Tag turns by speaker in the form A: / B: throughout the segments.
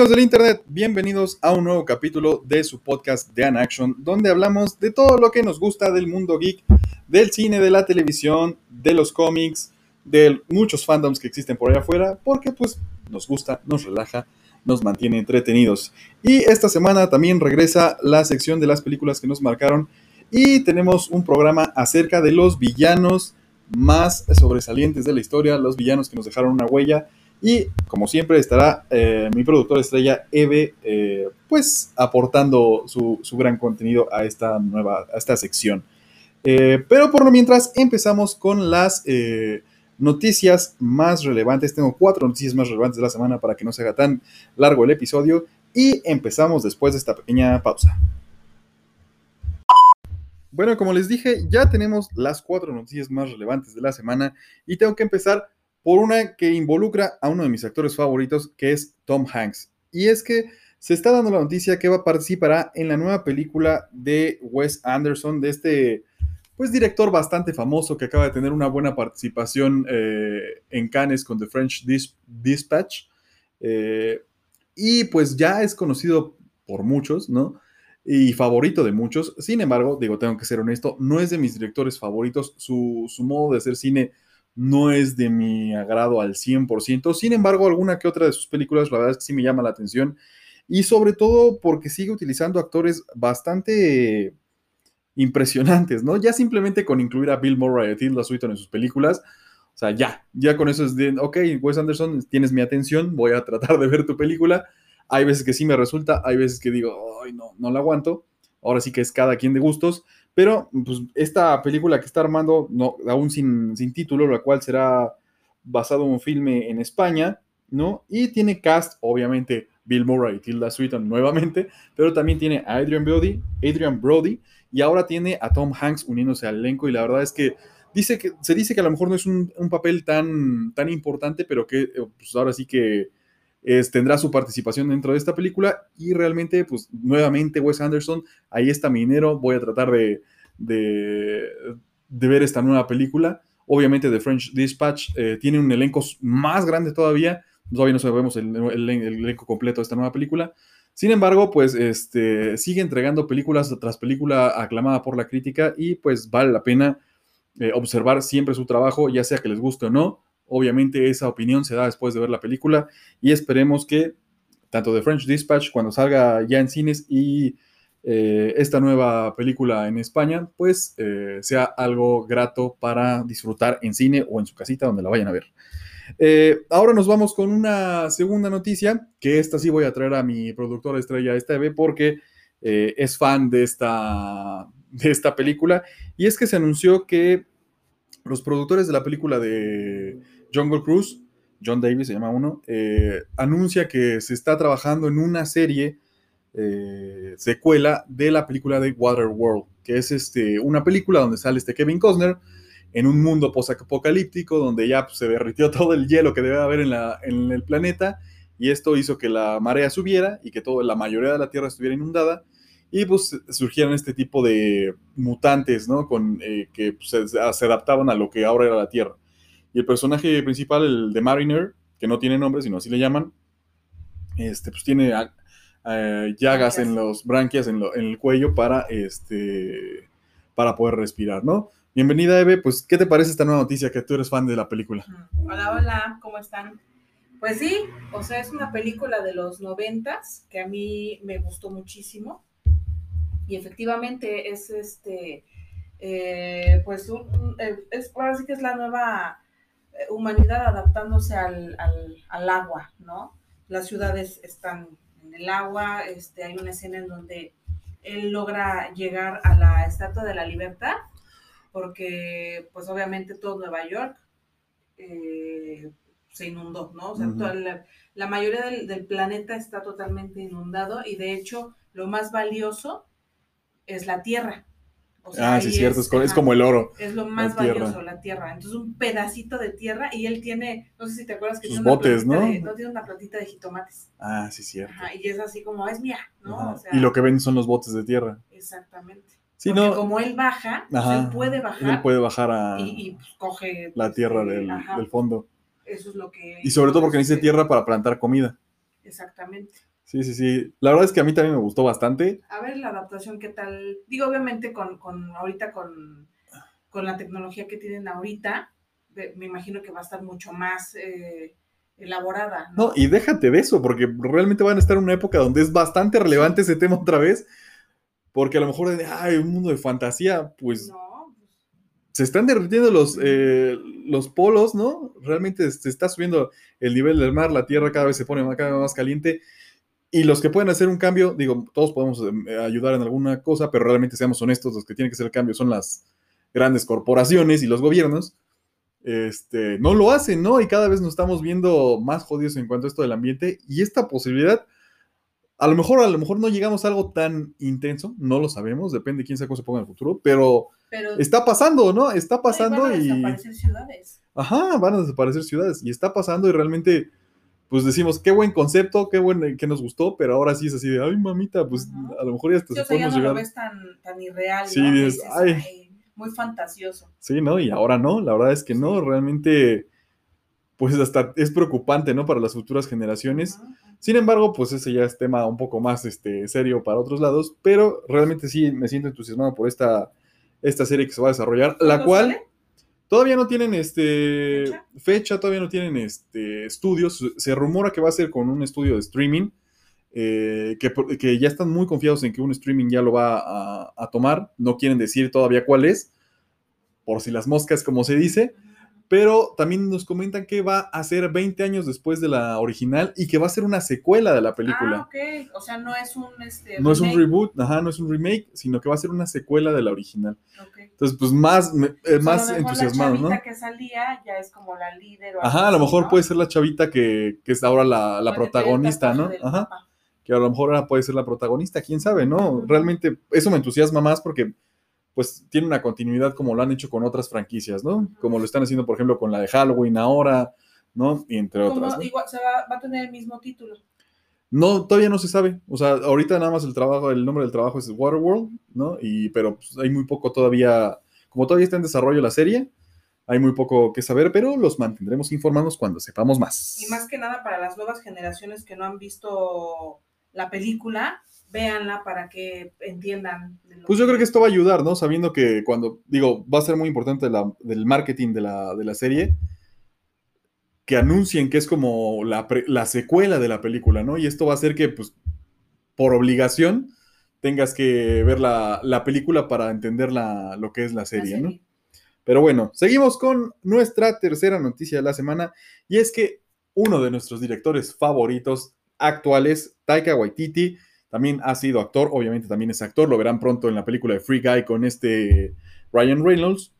A: Amigos del Internet, bienvenidos a un nuevo capítulo de su podcast The Action, donde hablamos de todo lo que nos gusta del mundo geek, del cine, de la televisión, de los cómics, de muchos fandoms que existen por allá afuera, porque pues nos gusta, nos relaja, nos mantiene entretenidos. Y esta semana también regresa la sección de las películas que nos marcaron y tenemos un programa acerca de los villanos más sobresalientes de la historia, los villanos que nos dejaron una huella y como siempre estará eh, mi productor estrella Eve, eh, pues aportando su, gran contenido a esta nueva, a esta sección. Eh, pero por lo mientras empezamos con las noticias más relevantes. Tengo cuatro noticias más relevantes de la semana para que no se haga tan largo el episodio. Y empezamos después de esta pequeña pausa. Bueno, como les dije, ya tenemos las cuatro noticias más relevantes de la semana y tengo que empezar por una que involucra a uno de mis actores favoritos, que es Tom Hanks. Y es que se está dando la noticia que va a participar en la nueva película de Wes Anderson, de este pues director bastante famoso que acaba de tener una buena participación eh, en Cannes con The French Dispatch. Eh, y pues ya es conocido por muchos, ¿no? Y favorito de muchos. Sin embargo, digo, tengo que ser honesto, no es de mis directores favoritos. Su, su modo de hacer cine no es de mi agrado al 100%. Sin embargo, alguna que otra de sus películas, la verdad es que sí me llama la atención. Y sobre todo porque sigue utilizando actores bastante impresionantes, ¿no? Ya simplemente con incluir a Bill Murray y a Tilda Swinton en sus películas, o sea, ya, ya con eso es de, ok, Wes Anderson, tienes mi atención, voy a tratar de ver tu película. Hay veces que sí me resulta, hay veces que digo, ay, no, no la aguanto. Ahora sí que es cada quien de gustos. Pero pues, esta película que está armando, no, aún sin, sin título, la cual será basado en un filme en España, ¿no? Y tiene cast, obviamente, Bill Murray y Tilda Swinton nuevamente, pero también tiene a Adrian Brody, Adrian Brody, y ahora tiene a Tom Hanks uniéndose al elenco, y la verdad es que dice que se dice que a lo mejor no es un, papel tan, tan importante, pero que eh, pues ahora sí que tendrá su participación dentro de esta película y realmente, pues nuevamente Wes Anderson, ahí está mi dinero, voy a tratar de, de, ver esta nueva película. Obviamente The French Dispatch eh, tiene un elenco más grande todavía, todavía no sabemos el, elenco completo de esta nueva película. Sin embargo, pues este, sigue entregando películas tras película aclamada por la crítica y pues vale la pena eh, observar siempre su trabajo, ya sea que les guste o no. Obviamente esa opinión se da después de ver la película y esperemos que tanto The French Dispatch cuando salga ya en cines y eh, esta nueva película en España, pues eh, sea algo grato para disfrutar en cine o en su casita donde la vayan a ver. Eh, ahora nos vamos con una segunda noticia, que esta sí voy a traer a mi productora estrella Esteve porque es fan de esta, de esta película y es que se anunció que los productores de la película de Jungle Cruise, John Davis se llama uno, eh, anuncia que se está trabajando en una serie eh, secuela de la película de Waterworld, que es este, una película donde sale este Kevin Costner en un mundo post-apocalíptico donde ya pues, se derritió todo el hielo que debe haber en, la, en, el planeta y esto hizo que la marea subiera y que toda la mayoría de la Tierra estuviera inundada y pues surgieron este tipo de mutantes, ¿no? Con, eh, que pues, se adaptaban a lo que ahora era la Tierra. Y el personaje principal, el de Mariner, que no tiene nombre, sino así le llaman, este, pues tiene ah, eh, llagas en los branquias, en, el cuello, para, este, para poder respirar, ¿no? Bienvenida, Eve. Pues, ¿qué te parece esta nueva noticia que tú eres fan de la película?
B: Hola, hola, ¿cómo están? Pues sí, o sea, es una película de los noventas que a mí me gustó muchísimo. Y efectivamente es este, eh, pues, un, eh, es, ahora sí que es la nueva humanidad adaptándose al, agua, ¿no? Las ciudades están en el agua, este, hay una escena en donde él logra llegar a la Estatua de la Libertad, porque pues obviamente todo Nueva York eh, se inundó, ¿no? O sea, la, mayoría del, del, planeta está totalmente inundado y de hecho lo más valioso es la tierra
A: ah, sí, cierto, es, como el oro.
B: Es lo más valioso, la tierra. Entonces, un pedacito de tierra y él tiene, no sé si te acuerdas que
A: tiene botes, ¿no?
B: no tiene una plantita de jitomates.
A: Ah, sí, cierto.
B: y es así como, es mía, ¿no?
A: y lo que ven son los botes de tierra.
B: Exactamente.
A: Sí,
B: Porque como él baja, él puede bajar.
A: Él puede bajar a.
B: Y, pues, coge.
A: La tierra del, fondo.
B: Eso es lo que.
A: Y sobre todo porque necesita tierra para plantar comida.
B: Exactamente.
A: Sí, sí, sí. La verdad es que a mí también me gustó bastante.
B: A ver la adaptación, ¿qué tal? Digo, obviamente con, con ahorita con, con la tecnología que tienen ahorita, me imagino que va a estar mucho más eh, elaborada. ¿no?
A: No, y déjate de eso, porque realmente van a estar en una época donde es bastante relevante ese tema otra vez. Porque a lo mejor, ay, un mundo de fantasía, pues
B: No, pues,
A: se están derritiendo los, eh, los polos, ¿no? Realmente se está subiendo el nivel del mar, la tierra cada vez se pone más, cada vez más caliente. Y los que pueden hacer un cambio, digo, todos podemos eh, ayudar en alguna cosa, pero realmente seamos honestos, los que tienen que hacer el cambio son las grandes corporaciones y los gobiernos. Este, no lo hacen, ¿no? Y cada vez nos estamos viendo más jodidos en cuanto a esto del ambiente. Y esta posibilidad, a lo mejor, a lo mejor no llegamos a algo tan intenso, no lo sabemos, depende de quién sabe cómo se ponga en el futuro, pero
B: pero
A: está pasando, ¿no? Está pasando
B: van a
A: y.
B: desaparecer ciudades.
A: Ajá, van a desaparecer ciudades. Y está pasando y realmente, pues decimos, qué buen concepto, qué buen, que nos gustó, pero ahora sí es así de, ay, mamita, pues a lo mejor ya hasta
B: Sí,
A: se
B: o sea, ya no lo ves tan, tan irreal,
A: Sí,
B: ¿no?
A: dices,
B: Dices,
A: "Ay".
B: "Ay, muy fantasioso.
A: Sí, ¿no? Y ahora no, la verdad es que no, realmente, pues hasta es preocupante, ¿no? Para las futuras generaciones. Sin embargo, pues ese ya es tema un poco más este, serio para otros lados, pero realmente sí me siento entusiasmado por esta, esta serie que se va a desarrollar, la
B: ¿Cuándo
A: cual
B: sale?
A: Todavía no tienen este,
B: ¿Fecha?
A: fecha, todavía no tienen este, estudios, se rumora que va a ser con un estudio de streaming, eh, que, que ya están muy confiados en que un streaming ya lo va a, a tomar, no quieren decir todavía cuál es, por si las moscas, como se dice, pero también nos comentan que va a ser 20 años después de la original y que va a ser una secuela de la película.
B: Ah, ok. O sea, no es un este,
A: No es un reboot, ajá, no es un remake, sino que va a ser una secuela de la original.
B: Ok.
A: Entonces, pues más, me- eh,
B: O sea, a
A: más entusiasmado,
B: La
A: ¿no?
B: chavita que salía ya es como la líder. o
A: Ajá, a lo mejor
B: ¿no?
A: puede ser la chavita que, que es ahora la, la protagonista, ¿no? Ajá,
B: papá.
A: que a lo mejor ahora puede ser la protagonista, quién sabe, ¿no? Realmente eso me entusiasma más porque pues tiene una continuidad como lo han hecho con otras franquicias, ¿no? Como lo están haciendo, por ejemplo, con la de Halloween ahora, ¿no? Y entre otras. ¿no?
B: igual va, va a tener el mismo título.
A: No, todavía no se sabe. O sea, ahorita nada más el trabajo, el nombre del trabajo es Waterworld, ¿no? Y, pero pues, hay muy poco todavía, como todavía está en desarrollo la serie, hay muy poco que saber, pero los mantendremos informados cuando sepamos más.
B: Y más que nada para las nuevas generaciones que no han visto la película, véanla para que entiendan.
A: Pues yo creo que esto va a ayudar, ¿no? Sabiendo que cuando, digo, va a ser muy importante la- del marketing de la, de la serie, que anuncien que es como la, secuela de la película, ¿no? Y esto va a hacer que, pues, por obligación, tengas que ver la, la película para entender la- lo que es la serie, ¿no? Pero bueno, seguimos con nuestra tercera noticia de la semana y es que uno de nuestros directores favoritos actuales, Taika Waititi, también ha sido actor, obviamente también es actor, lo verán pronto en la película de Free Guy con este Ryan Reynolds.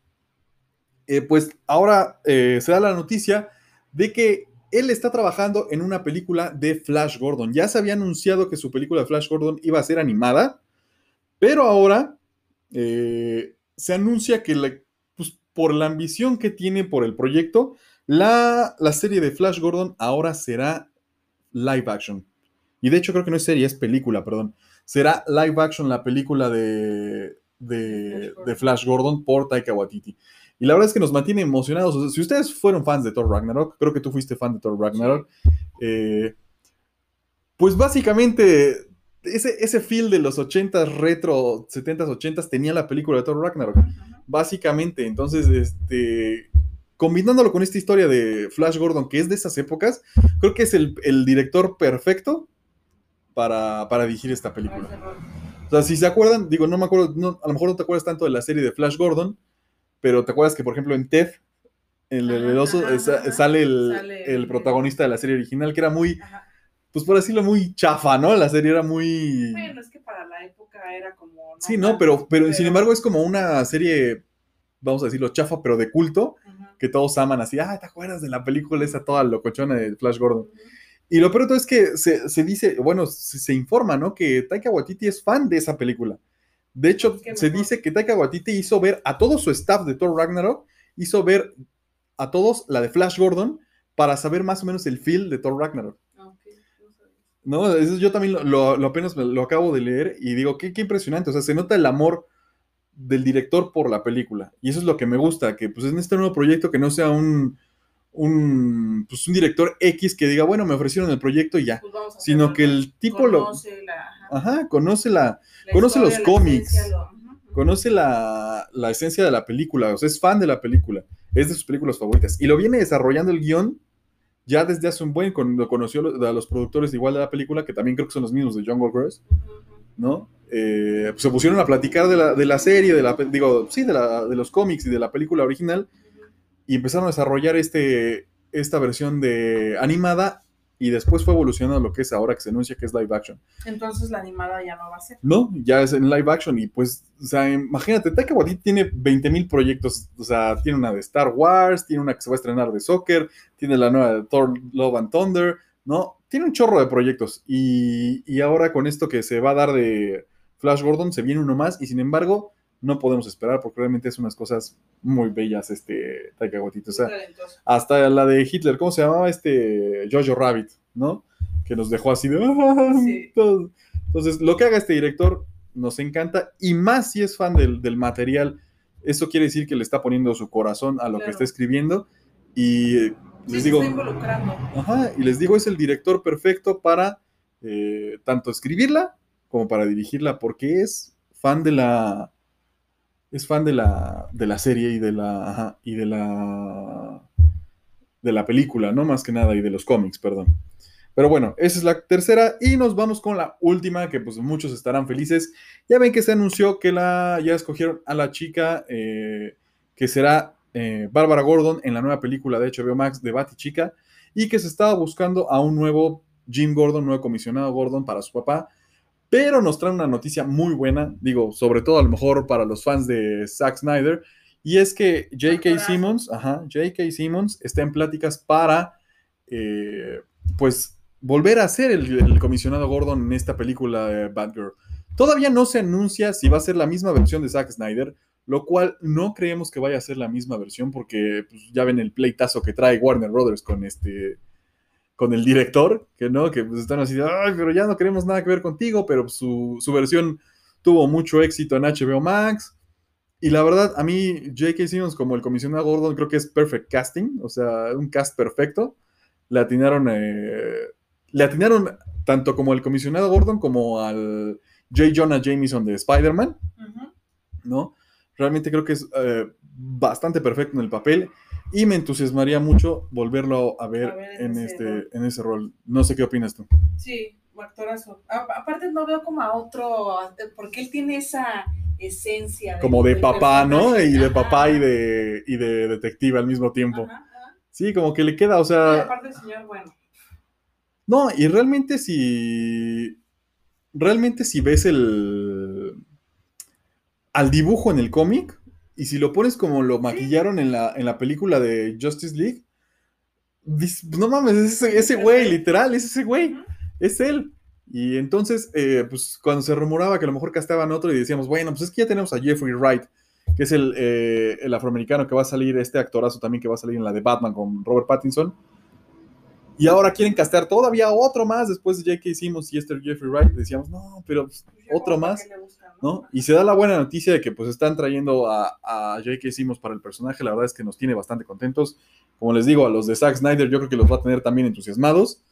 A: Eh, pues ahora eh, se da la noticia de que él está trabajando en una película de Flash Gordon. Ya se había anunciado que su película de Flash Gordon iba a ser animada, pero ahora eh, se anuncia que la- pues, por la ambición que tiene por el proyecto, la, la serie de Flash Gordon ahora será live action. Y de hecho creo que no es serie, es película, perdón. Será live action la película de, de, de Flash Gordon por Taika Waititi. Y la verdad es que nos mantiene emocionados. O sea, si ustedes fueron fans de Thor Ragnarok, creo que tú fuiste fan de Thor Ragnarok, eh, pues básicamente ese, ese feel de los 80s retro, 70s, 80s tenía la película de Thor Ragnarok. Básicamente, entonces, este, combinándolo con esta historia de Flash Gordon, que es de esas épocas, creo que es el, el director perfecto para, para dirigir esta película. O sea, si se acuerdan, digo, no me acuerdo, no, a lo mejor no te acuerdas tanto de la serie de Flash Gordon, pero te acuerdas que, por ejemplo, en Ted, en el, el oso,
B: Ajá,
A: esa-
B: ajá.
A: sale, el,
B: Sale
A: el
B: el-
A: protagonista de la serie original, que era muy,
B: Ajá.
A: pues por decirlo, muy chafa, ¿no? La serie era muy...
B: Bueno, es que para la época era como.
A: Sí, no, pero, pero sin embargo es como una serie, vamos a decirlo, chafa, pero de culto, que todos aman así, ah, ¿te acuerdas de la película esa toda locochona de Flash Gordon? Y lo peor de todo es que se, se dice, bueno, se, se informa, ¿no? Que Taika Waititi es fan de esa película. De hecho, se
B: mejor.
A: dice que Taika Waititi hizo ver a todo su staff de Thor Ragnarok, hizo ver a todos la de Flash Gordon para saber más o menos el feel de Thor Ragnarok.
B: Ah, no.
A: Eso yo también lo, lo- lo apenas me- lo acabo de leer y digo, qué, qué impresionante, o sea, se nota el amor del director por la película y eso es lo que me gusta, que pues en este nuevo proyecto que no sea un, un, pues, un director X que diga, bueno, me ofrecieron el proyecto y ya.
B: Pues
A: Sino que el tipo lo...
B: La- ajá,
A: conoce la,
B: la
A: conoce los
B: la
A: cómics.
B: lo-
A: conoce la, la esencia de la película, o sea, es fan de la película, es de sus películas favoritas. Y lo viene desarrollando el guion ya desde hace un buen, cuando conoció a los productores igual de la película, que también creo que son los mismos de Jungle Cruise. ¿no? Eh, pues se pusieron a platicar de la, de la serie, de la, digo, sí, de, la, de los cómics y de la película original, y empezaron a desarrollar este, esta versión de animada, y después fue evolucionando a lo que es ahora que se anuncia que es live action.
B: Entonces la animada ya no va a ser.
A: No, ya es en live action y pues, o sea, imagínate, Taika Waititi tiene 20.000 proyectos, o sea, tiene una de Star Wars, tiene una que se va a estrenar de soccer, tiene la nueva de Thor Love and Thunder, ¿no? Tiene un chorro de proyectos y, y ahora con esto que se va a dar de Flash Gordon se viene uno más y sin embargo no podemos esperar porque realmente es unas cosas muy bellas este Taika Waititi, o sea, hasta la de Hitler, ¿cómo se llamaba este Jojo Rabbit, ¿no? Que nos dejó así de... "Ah",
B: Sí.
A: Entonces, lo que haga este director nos encanta y más si es fan del, del material, eso quiere decir que le está poniendo su corazón a lo que está escribiendo y
B: Sí,
A: les digo, ajá, y les digo, es el director perfecto para eh, tanto escribirla como para dirigirla porque es fan de la es fan de la, de la serie y de la y de la de la película, no más que nada y de los cómics, perdón. Pero bueno, esa es la tercera y nos vamos con la última que pues muchos estarán felices. Ya ven que se anunció que la ya escogieron a la chica eh, que será eh, Bárbara Gordon en la nueva película de HBO Max de Batichica y que se estaba buscando a un nuevo Jim Gordon, nuevo comisionado Gordon para su papá. Pero nos trae una noticia muy buena, digo, sobre todo a lo mejor para los fans de Zack Snyder, y es que J.K. Simmons, ajá, J.K. Simmons está en pláticas para, eh, pues, volver a ser el, el comisionado Gordon en esta película de Batgirl. Todavía no se anuncia si va a ser la misma versión de Zack Snyder, lo cual no creemos que vaya a ser la misma versión porque pues, ya ven el pleitazo que trae Warner Brothers con este con el director, que no, que pues están así, de, ay, pero ya no queremos nada que ver contigo, pero su, su versión tuvo mucho éxito en HBO Max. Y la verdad, a mí, J.K. Simmons como el comisionado Gordon creo que es perfect casting, o sea, un cast perfecto. Le atinaron, eh, le atinaron tanto como el comisionado Gordon como al J. Jonah Jameson de Spider-Man. ¿no? Realmente creo que es eh, bastante perfecto en el papel y me entusiasmaría mucho volverlo a ver,
B: A ver en
A: este,
B: rol.
A: en ese rol. No sé qué opinas tú.
B: Sí, actorazo. A- aparte no veo como a otro, porque él tiene esa esencia.
A: Como de papá, ¿no? Y de
B: Ajá.
A: papá y de, y de detective al mismo tiempo.
B: Ajá, ajá.
A: Sí, como que le queda, o
B: Y
A: sea...
B: aparte el señor, bueno,
A: No, y realmente si. Realmente si ves el. al dibujo en el cómic. Y si lo pones como lo maquillaron en la, en la película de Justice League. dices, no mames, es ese, ese güey, literal, es ese güey. Es él. Y entonces, eh, pues cuando se rumoraba que a lo mejor castaban otro y decíamos, bueno, pues es que ya tenemos a Jeffrey Wright, que es el, eh, el afroamericano que va a salir, este actorazo también que va a salir en la de Batman con Robert Pattinson. Y ahora quieren castear todavía otro más después de J.K. Simmons y este Jeffrey Wright. Decíamos, no, pero pues,
B: ya
A: otro más, ¿no? Y se da la buena noticia de que pues están trayendo a, a J.K. Simmons para el personaje. La verdad es que nos tiene bastante contentos. Como les digo, a los de Zack Snyder yo creo que los va a tener también entusiasmados.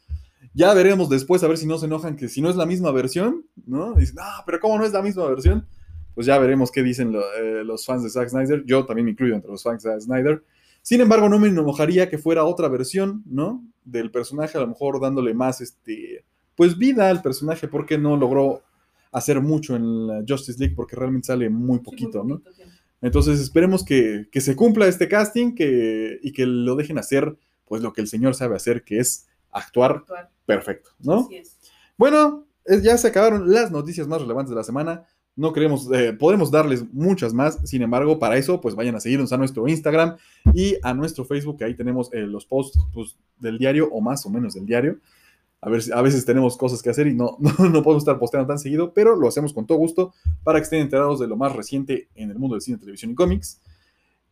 A: Ya veremos después a ver si no se enojan que si no es la misma versión, ¿no? Dicen, ah, pero ¿cómo no es la misma versión? Pues ya veremos qué dicen eh, los fans de Zack Snyder. Yo también me incluyo entre los fans de Zack Snyder. Sin embargo, no me enojaría que fuera otra versión, ¿no? Del personaje, a lo mejor dándole más, este, pues vida al personaje, porque no logró hacer mucho en la Justice League, porque realmente sale muy
B: Sí, muy
A: poquito, ¿no?
B: poquito.
A: Entonces esperemos que, que se cumpla este casting que, y que lo dejen hacer, pues lo que el señor sabe hacer, que es actuar
B: Actuar.
A: perfecto, ¿no?
B: Así es.
A: Bueno, ya se acabaron las noticias más relevantes de la semana. No queremos, eh, podremos darles muchas más. Sin embargo, para eso, pues vayan a seguirnos a nuestro Instagram y a nuestro Facebook, que ahí tenemos eh, los posts pues, del diario o más o menos del diario. A, ver, a veces tenemos cosas que hacer y no, no, no podemos estar posteando tan seguido, pero lo hacemos con todo gusto para que estén enterados de lo más reciente en el mundo del cine, televisión y cómics.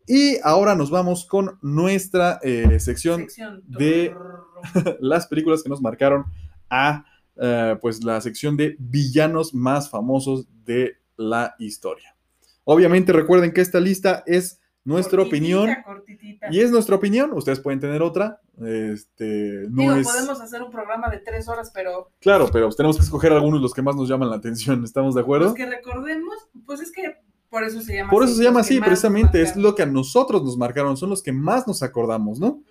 A: Y ahora nos vamos con nuestra eh, sección
B: Sección.
A: de- las películas que nos marcaron a eh, pues la sección de villanos más famosos de la historia. Obviamente recuerden que esta lista es nuestra
B: Cortitita,
A: opinión.
B: cortitita.
A: Y es nuestra opinión, ustedes pueden tener otra. Este, no
B: Digo,
A: es.
B: podemos hacer un programa de tres horas, pero
A: Claro, pero tenemos que escoger algunos los que más nos llaman la atención, ¿estamos de acuerdo?
B: los que recordemos, pues es que por eso se llama
A: Por eso se llama así, precisamente, es lo que a nosotros nos marcaron, son los que más nos acordamos, ¿no?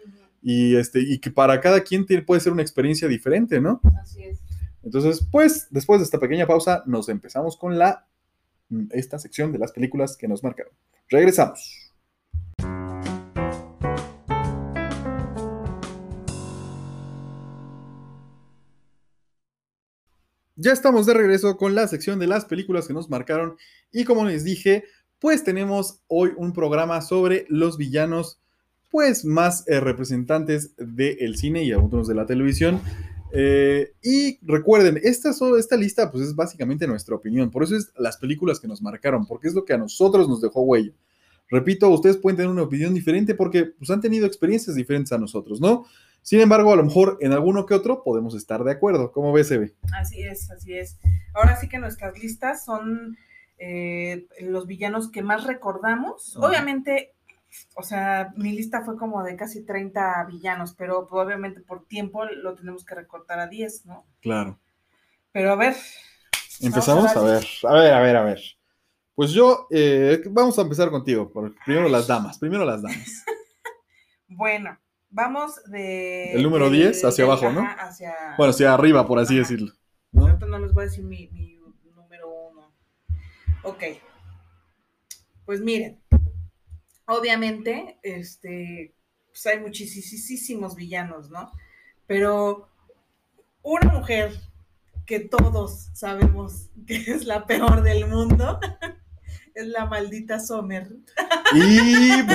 A: Y, este, y que para cada quien tiene- puede ser una experiencia diferente, ¿no?
B: Así es.
A: Entonces, pues, después de esta pequeña pausa, nos empezamos con la, esta sección de las películas que nos marcaron. Regresamos. Ya estamos de regreso con la sección de las películas que nos marcaron y como les dije, pues tenemos hoy un programa sobre los villanos pues más eh, representantes del cine y algunos de la televisión. Eh, y recuerden, esta, esta lista pues es básicamente nuestra opinión, por eso es las películas que nos marcaron, porque es lo que a nosotros nos dejó huella. Repito, ustedes pueden tener una opinión diferente porque pues, han tenido experiencias diferentes a nosotros, ¿no? Sin embargo, a lo mejor en alguno que otro podemos estar de acuerdo. ¿Cómo ves, Eve?
B: Así es, así es. Ahora sí que nuestras listas son eh, los villanos que más recordamos. Obviamente, o sea, mi lista fue como de casi 30 villanos, pero obviamente por tiempo lo tenemos que recortar a 10, ¿no?
A: Claro.
B: Pero a ver,
A: Empezamos a ver, a ver, a ver, a ver. Pues yo, eh, vamos a empezar contigo. Primero las damas, primero las damas.
B: bueno, vamos de...
A: El número
B: del-
A: 10 hacia abajo, ¿no?
B: hacia...
A: Bueno, hacia arriba, por así
B: Ajá.
A: decirlo. ¿no?
B: No les voy a decir mi, mi número uno. Ok. Pues miren, obviamente, este, pues hay muchísimos villanos, ¿no? Pero una mujer que todos sabemos que es la peor del mundo es la maldita Sommer.
A: Y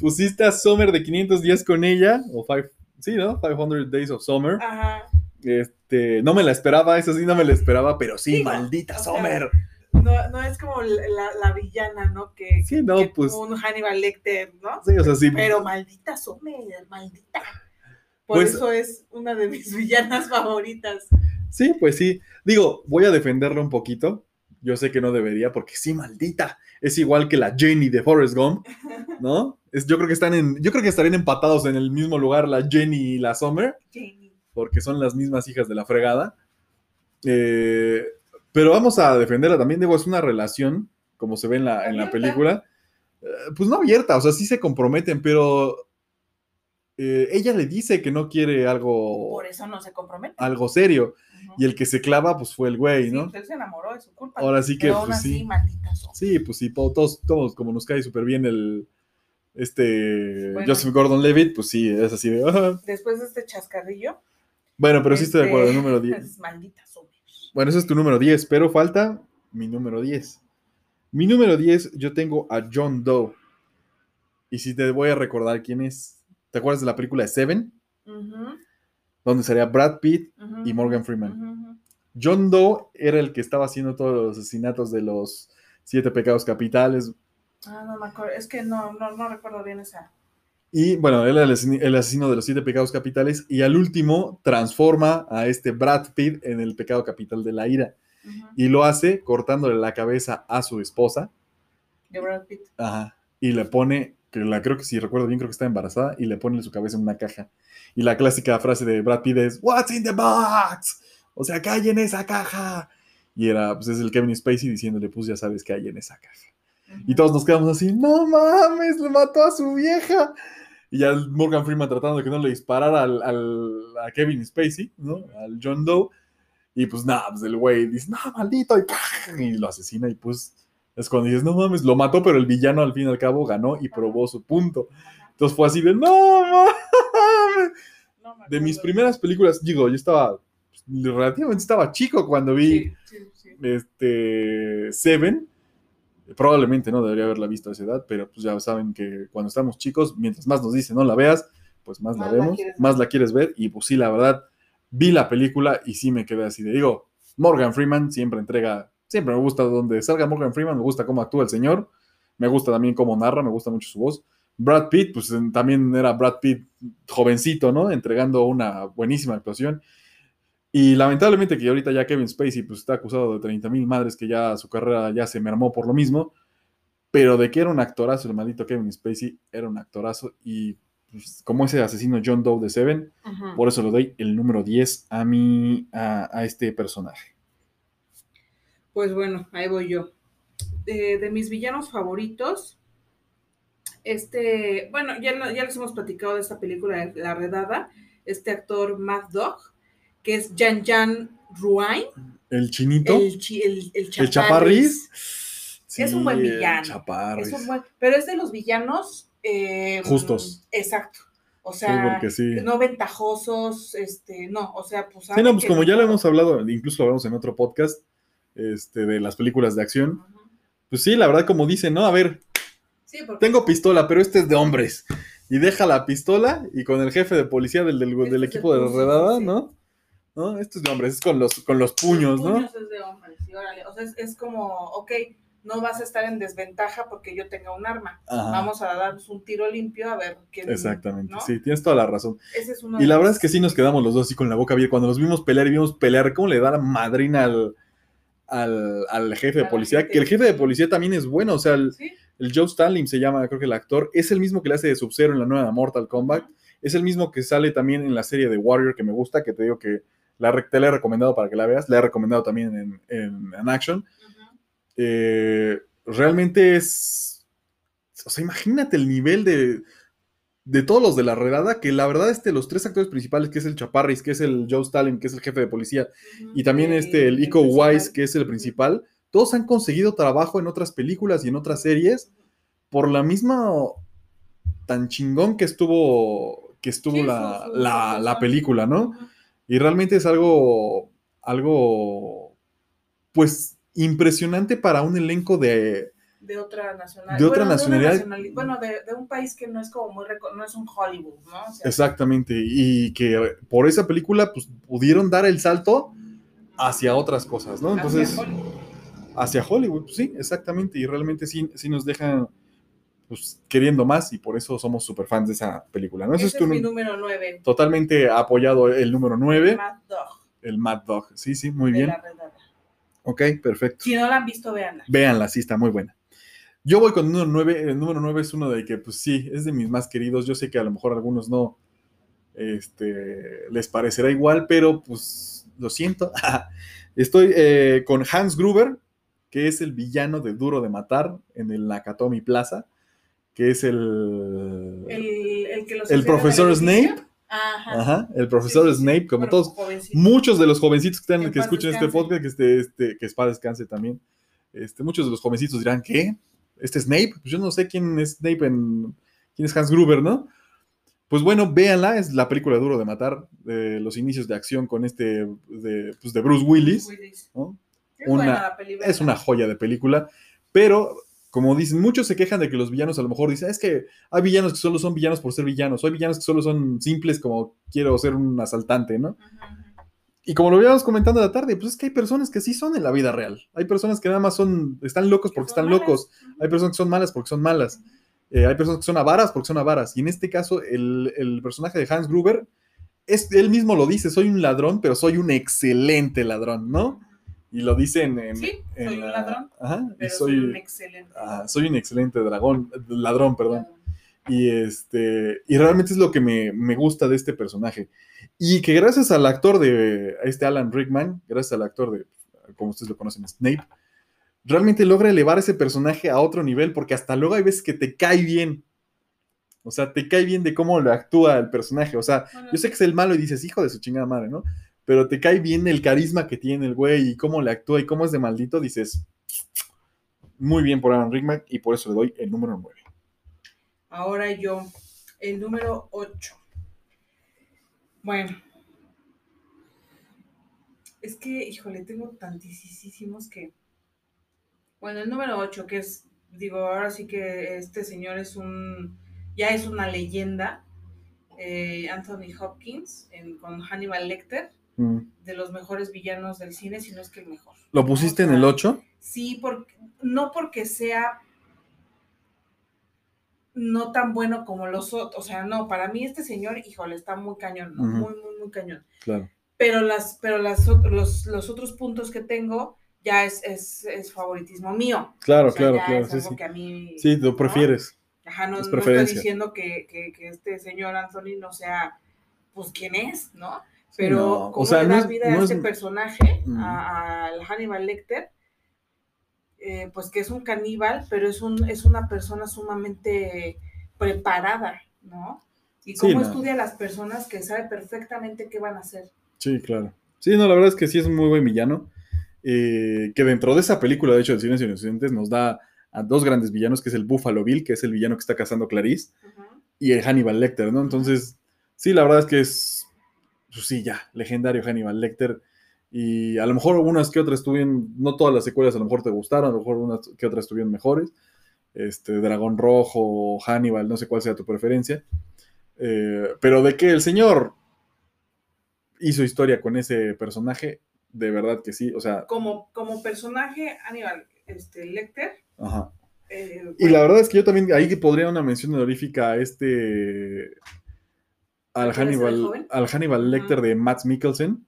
A: Pusiste a Summer de 500 días con ella, o five, sí, ¿no? 500 Days of Summer.
B: Ajá.
A: Este, no me la esperaba, eso sí, no me la esperaba, pero sí, maldita
B: o sea,
A: Summer.
B: No, no es como la, la- la villana, ¿no? Que,
A: Sí, no,
B: que
A: pues-
B: Un Hannibal Lecter, ¿no?
A: Sí, o sea, sí.
B: Pero maldita Sommer, maldita. Por
A: Pues-
B: eso es una de mis villanas favoritas.
A: Sí, pues sí. Digo, voy a defenderla un poquito. Yo sé que no debería, porque sí, maldita. Es igual que la Jenny de Forrest Gump, ¿no? Es, yo creo que están en, yo creo que estarían empatados en el mismo lugar la Jenny y la Summer, porque son las mismas hijas de la fregada. Eh, pero vamos a defenderla también, digo, es una relación, como se ve en la, en la película, eh, pues no abierta, o sea, sí se comprometen, pero eh, ella le dice que no quiere algo,
B: Por eso no se compromete.
A: algo serio, Y el que se clava, pues fue el güey,
B: Sí,
A: ¿no?
B: pues él se enamoró de su culpa.
A: Ahora sí que,
B: Pero
A: pues,
B: así,
A: sí. Sí, pues sí, todos, todos como nos cae súper bien el este
B: Bueno.
A: Joseph Gordon Levitt, pues sí, es así de.
B: Después de este chascarrillo.
A: Bueno, pero sí estoy de acuerdo, el
B: este,
A: número 10.
B: Es maldita.
A: Bueno, ese es tu número 10, pero falta mi número 10. Mi número 10, yo tengo a John Doe. Y si te voy a recordar quién es. ¿Te acuerdas de la película de Seven?
B: Ujú,
A: Donde sería Brad Pitt y Morgan Freeman. John Doe era el que estaba haciendo todos los asesinatos de los siete pecados capitales.
B: Ah, no me acuerdo. Es que no, no, no recuerdo bien esa.
A: Y bueno, él era el asesino, de los siete pecados capitales. Y al último transforma a este Brad Pitt en el pecado capital de la ira. Y lo hace cortándole la cabeza a su esposa.
B: De Brad Pitt.
A: Ajá. Y le pone, que la creo que si recuerdo bien, creo que está embarazada. Y le pone su cabeza en una caja. Y la clásica frase de Brad Pitt es: What's in the box? O sea, ¿qué hay en esa caja? Y era, pues es el Kevin Spacey diciéndole: Pues ya sabes qué hay en esa caja. Y todos nos quedamos así, no mames, le mató a su vieja. Y ya Morgan Freeman tratando de que no le disparara al, al- a Kevin Spacey, ¿no? Al John Doe. Y pues nada, pues el güey dice, no, maldito, y, y lo asesina. Y pues es cuando dices, no mames, lo mató, pero el villano al fin y al cabo ganó y probó su punto. Entonces fue así de, no mames.
B: No
A: De mis primeras películas, digo, yo estaba, pues, relativamente estaba chico cuando vi
B: Sí, sí, sí.
A: este, Seven. Probablemente no debería haberla visto a esa edad, pero pues ya saben que cuando estamos chicos, mientras más nos dicen no la veas, pues más,
B: Más
A: la
B: la
A: vemos,
B: quieres
A: más la quieres ver. Y pues sí, la verdad, vi la película y sí me quedé así de, digo, Morgan Freeman siempre entrega, siempre me gusta donde salga Morgan Freeman, me gusta cómo actúa el señor, me gusta también cómo narra, me gusta mucho su voz. Brad Pitt, pues también era Brad Pitt jovencito, ¿no? Entregando una buenísima actuación. Y lamentablemente que ahorita ya Kevin Spacey pues, está acusado de 30 mil madres que ya su carrera ya se mermó por lo mismo. Pero de que era un actorazo el maldito Kevin Spacey, era un actorazo. Y pues, como ese asesino John Doe de Seven, por eso le doy el número 10 a, mi, a, a este personaje.
B: Pues bueno, ahí voy yo. Eh, de mis villanos favoritos, este, bueno, ya, ya les hemos platicado de esta película La Redada, este actor Mad Dog, que es Jan Jan Ruain,
A: El chinito,
B: el, chi- el, el
A: el
B: chaparris. Es un buen
A: el
B: villano.
A: chaparris.
B: Es un buen- pero es de los villanos eh,
A: Justos.
B: Exacto. O sea,
A: sí.
B: no ventajosos, este, no, o sea, pues.
A: Sí, no, pues como ya lo hemos hablado, incluso lo hablamos en otro podcast, este, de las películas de acción, pues sí, la verdad, como dicen, ¿no? A ver,
B: Sí, porque
A: tengo pistola, pero este es de hombres. Y deja la pistola y con el jefe de policía del, del,
B: Este
A: del equipo
B: de
A: redada,
B: sí.
A: ¿no? ¿No? Esto es de hombres, es con los, con los puños, ¿no?
B: puños es de hombres, sí, órale. O sea, es, es como, ok, no vas a estar en desventaja porque yo tenga un arma.
A: Ajá,
B: Vamos a darnos un tiro limpio a ver quién.
A: exactamente,
B: ¿no?
A: sí, tienes toda la razón.
B: Ese es uno
A: Y la verdad es que sí nos quedamos los dos así con la boca abierta. Cuando los vimos pelear y vimos pelear, ¿cómo le da la madrina al, al, al jefe de policía? Que el jefe de policía también es bueno, o sea, el,
B: Sí,
A: el Joe Stalin se llama, creo que el actor, es el mismo que le hace de Sub-Zero en la nueva Mortal Kombat. Es el mismo que sale también en la serie de Warrior que me gusta, que te digo que la, te la he recomendado para que la veas. La he recomendado también en, en, en Action. Eh, realmente es. O sea, imagínate el nivel de. De todos los de la redada, que la verdad, este, los tres actores principales, que es el Chaparris, que es el Joe Stalin, que es el jefe de policía, y también este, el
B: principal.
A: Wise, que es el principal, todos han conseguido trabajo en otras películas y en otras series por la misma tan chingón que estuvo que estuvo la, la- película, ¿no? Y realmente es algo, algo, pues, impresionante para un elenco de,
B: De otra nacionalidad.
A: De otra
B: una
A: nacionalidad.
B: nacionali- bueno, de, de un país que no es como muy. No es un Hollywood, ¿no? O sea,
A: exactamente, y que por esa película, pues, pudieron dar el salto hacia otras cosas, ¿no?
B: hacia
A: Entonces,
B: Hollywood.
A: hacia Hollywood, pues, sí, exactamente, y realmente sí, sí nos dejan, pues, queriendo más, y por eso somos súper fans de esa película, ¿no? Ese es tu
B: mi número 9.
A: totalmente apoyado el número 9,
B: Mad Dog.
A: el Mad Dog, sí, sí, muy
B: de
A: bien,
B: La
A: ok, perfecto.
B: Si no la han visto, véanla.
A: Véanla, sí, está muy buena. Yo voy con el número 9. El número 9 es uno de que, pues sí, es de mis más queridos. Yo sé que a lo mejor a algunos no este, les parecerá igual, pero pues lo siento. Estoy eh, con Hans Gruber, que es el villano de Duro de Matar en el Nakatomi Plaza, que es el,
B: El, el que los
A: el profesor. Snape.
B: Ajá.
A: Ajá, el profesor
B: Sí, sí, sí.
A: Snape, como todos.
B: jovencito.
A: Muchos de los jovencitos que, están,
B: Que
A: este podcast, que, este, este, que Spa descanse también, este, muchos de los jovencitos dirán, ¿qué? ¿Este Snape? Pues yo no sé quién es Snape en... ¿Quién es Hans Gruber, no? Pues bueno, véanla, es la película Duro de Matar, de los inicios de acción con este, de, pues de Bruce Willis,
B: Willis.
A: ¿no?
B: Es
A: Una-. Es joya de película, pero como dicen, muchos se quejan de que los villanos a lo mejor dicen, es que hay villanos que solo son villanos por ser villanos, o hay villanos que solo son simples como quiero ser un asaltante, ¿no?
B: Ujú.
A: Y como lo habíamos comentando la tarde, pues es que hay personas que sí son en la vida real. Hay personas que nada más son, están locos porque están
B: malas.
A: locos. Hay personas que son malas porque son malas. Eh, hay personas que son avaras porque son avaras. Y en este caso, el, el personaje de Hans Gruber, es, él mismo lo dice, soy un ladrón, pero soy un excelente ladrón, ¿no? Y lo dice en... en-
B: Sí,
A: en
B: soy un
A: la-
B: ladrón,
A: Ajá, y
B: Pero
A: soy,
B: soy un excelente.
A: ah, soy un excelente dragón, ladrón, perdón. Y, este, y realmente es lo que me, me gusta de este personaje. Y que gracias al actor de este Alan Rickman, gracias al actor de, como ustedes lo conocen, Snape, realmente logra elevar ese personaje a otro nivel porque hasta luego hay veces que te cae bien. O sea, te cae bien de cómo lo actúa el personaje. O sea, yo sé que es el malo y dices, hijo de su chingada madre, ¿no? Pero te cae bien el carisma que tiene el güey y cómo le actúa y cómo es de maldito, dices, muy bien por Alan Rickman y por eso le doy el número 9.
B: Ahora yo, el número 8. Bueno. Es que, híjole, tengo tantísimos que... Bueno, el número 8, que es, digo, ahora sí que este señor es un, ya es una leyenda, eh, Anthony Hopkins, en- con Hannibal Lecter,
A: Mm.
B: de los mejores villanos del cine, si no es que el mejor.
A: ¿Lo pusiste
B: O
A: en el 8?
B: Sí, porque, no porque sea no tan bueno como los otros, o sea, no, para mí este señor, híjole, está muy cañón, ¿no? Muy, muy, muy cañón.
A: Claro.
B: pero, las, pero las, los, los otros puntos que tengo ya es, es, es favoritismo mío.
A: Claro,
B: O sea,
A: claro,
B: ya
A: claro.
B: es
A: Sí,
B: algo
A: sí.
B: que a mí,
A: Sí, lo
B: ¿no?
A: prefieres.
B: Ajá, no, no estoy diciendo que, que, que este señor Anthony no sea, pues, quién es, ¿no? Pero
A: no, o
B: cómo
A: sea,
B: le
A: no
B: da
A: es-
B: vida a
A: es-
B: este personaje, al Hannibal Lecter, eh, pues que es un caníbal, pero es, un, es una persona sumamente preparada, ¿no? Y
A: Sí,
B: cómo
A: no.
B: estudia a las personas que sabe perfectamente qué van a hacer.
A: Sí, claro. Sí, no, la verdad es que sí es un muy buen villano. eh, que dentro de esa película, de hecho, de los Inocentes, nos da a dos grandes villanos, que es el Buffalo Bill, que es el villano que está cazando Clarice, y el Hannibal Lecter, ¿no? Entonces, sí, la verdad es que es, pues sí, ya, legendario Hannibal Lecter. Y a lo mejor unas que otras estuvieron, no todas las secuelas a lo mejor te gustaron, a lo mejor unas que otras estuvieron mejores. Este, Dragón Rojo, Hannibal, no sé cuál sea tu preferencia. Eh, pero de que el señor hizo historia con ese personaje, de verdad que sí, o sea,
B: Como, como personaje, Aníbal este, Lecter,
A: ajá.
B: eh,
A: Y la verdad es que yo también ahí podría una mención honorífica a este. Al
B: ¿A quién es el
A: Hannibal, al Hannibal. Lecter de Matt Mikkelsen.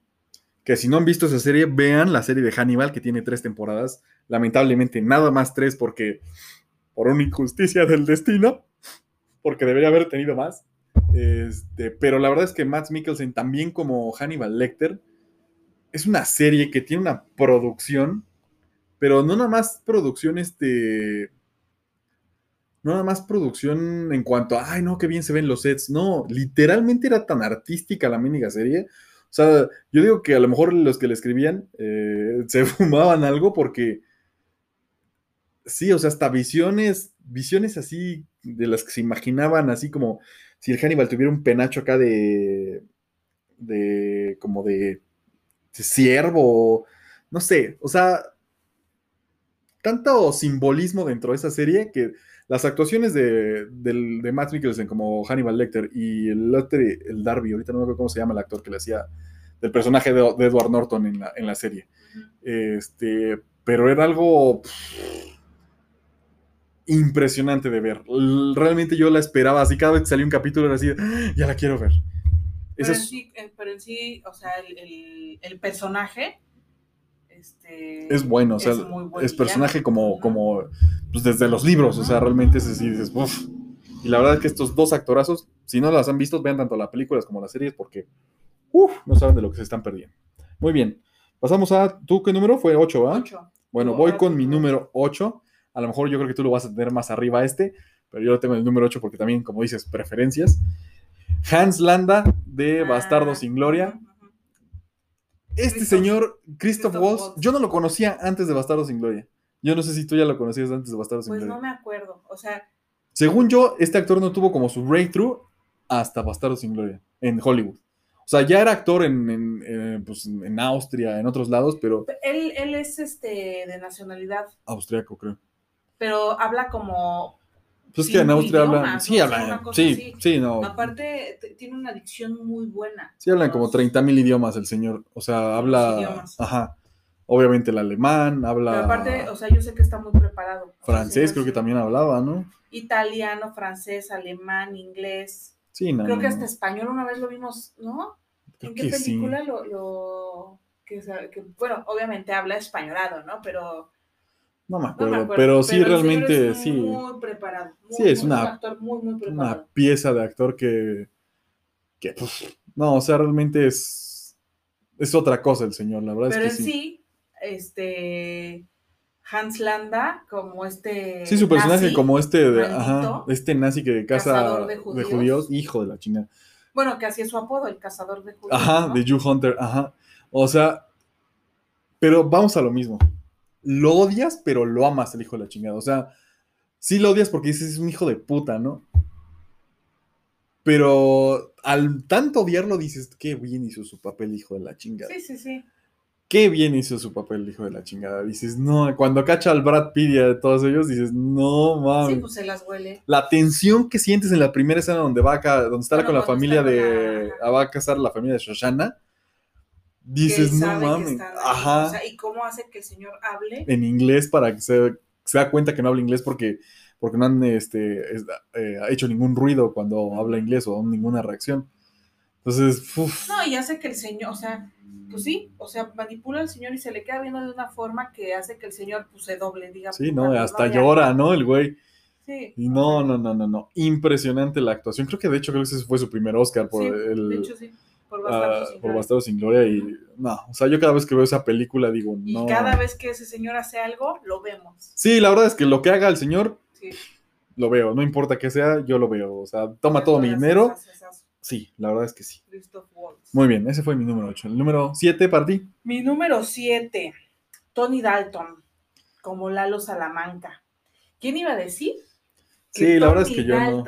A: Que si no han visto esa serie, vean la serie de Hannibal, que tiene tres temporadas. Lamentablemente, nada más tres, porque por una injusticia del destino, porque debería haber tenido más. Este, pero la verdad es que Matt Mikkelsen, también como Hannibal Lecter, es una serie que tiene una producción, pero no nada más producción este no nada más producción en cuanto a, ay, no, qué bien se ven los sets. No, literalmente era tan artística la mínima serie. O sea, yo digo que a lo mejor los que le escribían eh, se fumaban algo porque, sí, o sea, hasta visiones, visiones así de las que se imaginaban, así como si el Hannibal tuviera un penacho acá de, de, como de, de ciervo, no sé, o sea, tanto simbolismo dentro de esa serie que las actuaciones de, de Matt Mikkelsen como Hannibal Lecter y el otro, el Darby, ahorita no me acuerdo cómo se llama el actor que le hacía del personaje de, de Edward Norton en la, en la serie. Este, pero era algo pff, impresionante de ver. L- Realmente yo la esperaba así, cada vez que salía un capítulo era así, "Ah, ya la quiero ver.
B: Pero,
A: Esa
B: en
A: es-
B: sí, eh, pero en sí, o sea, el, el- el personaje este,
A: es bueno, o sea,
B: muy buen
A: es personaje
B: villano,
A: como, como pues desde los libros, o sea, realmente es así, dices, "Uf". Y la verdad es que estos dos actorazos, si no las han visto, vean tanto las películas como las series porque uf, no saben de lo que se están perdiendo. Muy bien, pasamos a, ¿tú qué número? Fue 8, ¿ah? Bueno, voy con mi número 8. A lo mejor yo creo que tú lo vas a tener más arriba a este, pero yo lo tengo en el número 8 porque también, como dices, preferencias. Hans Landa de
B: Ah,
A: Bastardo sin Gloria. Este
B: Christoph-
A: señor, Christoph
B: Christoph
A: Waltz,
B: Waltz.
A: yo no lo conocía antes de Bastardo sin Gloria. Yo no sé si tú ya lo conocías antes de Bastardo sin
B: Pues
A: Gloria.
B: no me acuerdo. O sea,
A: Según yo, este actor no tuvo como su breakthrough hasta Bastardo sin Gloria en Hollywood. O sea, ya era actor en, en, eh, pues, en Austria, en otros lados, pero
B: él, él es este de nacionalidad,
A: austriaco, creo.
B: pero habla como.
A: Pues es que en Austria hablan, sí hablan, sí,
B: así.
A: sí, no,
B: Aparte, tiene una dicción muy buena.
A: sí hablan como
B: Los-
A: 30 mil idiomas el señor, o sea, habla,
B: idiomas.
A: ajá, obviamente el alemán, habla
B: Pero aparte, o sea, yo sé que está muy preparado. O sea,
A: francés, creo que también hablaba, ¿no?
B: Italiano, francés, alemán, inglés.
A: Sí, no,
B: Creo que hasta español una vez lo vimos, ¿no?
A: Creo
B: ¿En qué
A: que sí.
B: película lo, lo que, que- bueno, obviamente habla españolado, ¿no? Pero
A: No me
B: no
A: acuerdo,
B: me acuerdo.
A: pero sí realmente,
B: es
A: sí,
B: Muy preparado. muy-
A: Sí, es
B: muy-
A: una-
B: un actor muy, muy
A: una
B: preparado.
A: pieza de actor que, que pues, no, o sea, realmente es, es otra cosa el señor, la verdad
B: Pero en
A: es que sí.
B: sí, este Hans Landa, como este.
A: Sí, su personaje
B: nazi,
A: como este, de,
B: maldito,
A: ajá, este nazi que caza
B: de
A: de
B: judíos.
A: judíos, hijo de la chingada.
B: Bueno, que así es su apodo, el cazador de judíos.
A: Ajá,
B: ¿no?
A: de Jew Hunter, ajá. O sea, pero vamos a lo mismo. Lo odias, pero lo amas el hijo de la chingada. O sea, sí lo odias porque dices es un hijo de puta, ¿no? Pero al tanto odiarlo dices, qué bien hizo su papel, hijo de la chingada.
B: Sí, sí, sí.
A: Qué bien hizo su papel, hijo de la chingada. Dices, no, cuando cacha al Brad Pitt y a todos ellos, dices, no mames.
B: Sí, pues se las huele.
A: La tensión que sientes en la primera escena donde va acá, donde está
B: Bueno,
A: con la familia de.
B: la-
A: ah, va a casar la familia de Shoshana.
B: Que
A: Dices,
B: él
A: no
B: sabe que
A: mames. Ajá.
B: o sea, y cómo hace que el señor hable.
A: en inglés para que se, se da cuenta que no habla inglés porque, porque no han este, es- eh, hecho ningún ruido cuando habla inglés o ninguna reacción. Entonces, uf,
B: No, y hace que el señor, o sea, pues sí, o sea, manipula al señor y se le queda viendo de una forma que hace que el señor pues se doble, digamos.
A: Sí, no, hasta llora, ¿no? El güey.
B: Sí.
A: Y no, no, no, no, no. Impresionante la actuación. Creo que de hecho creo que ese fue su primer Oscar por
B: Sí,
A: el.
B: De hecho, sí. Por
A: ah,
B: Bastardos sin
A: por
B: Gloria.
A: Bastardos sin Gloria y no, o sea, yo cada vez que veo esa película digo,
B: Y
A: no.
B: cada vez que ese señor hace algo, lo vemos.
A: Sí, la verdad es que lo que haga el señor
B: Sí.
A: lo veo, no importa qué sea, yo lo veo, o sea, toma todo mi dinero. Sí, la verdad es que sí.
B: Christoph Waltz.
A: Muy bien, ese fue mi número 8. El número 7 para ti.
B: Mi número 7, Tony Dalton, como Lalo Salamanca. ¿Quién iba a decir?
A: Sí, la verdad es que yo no.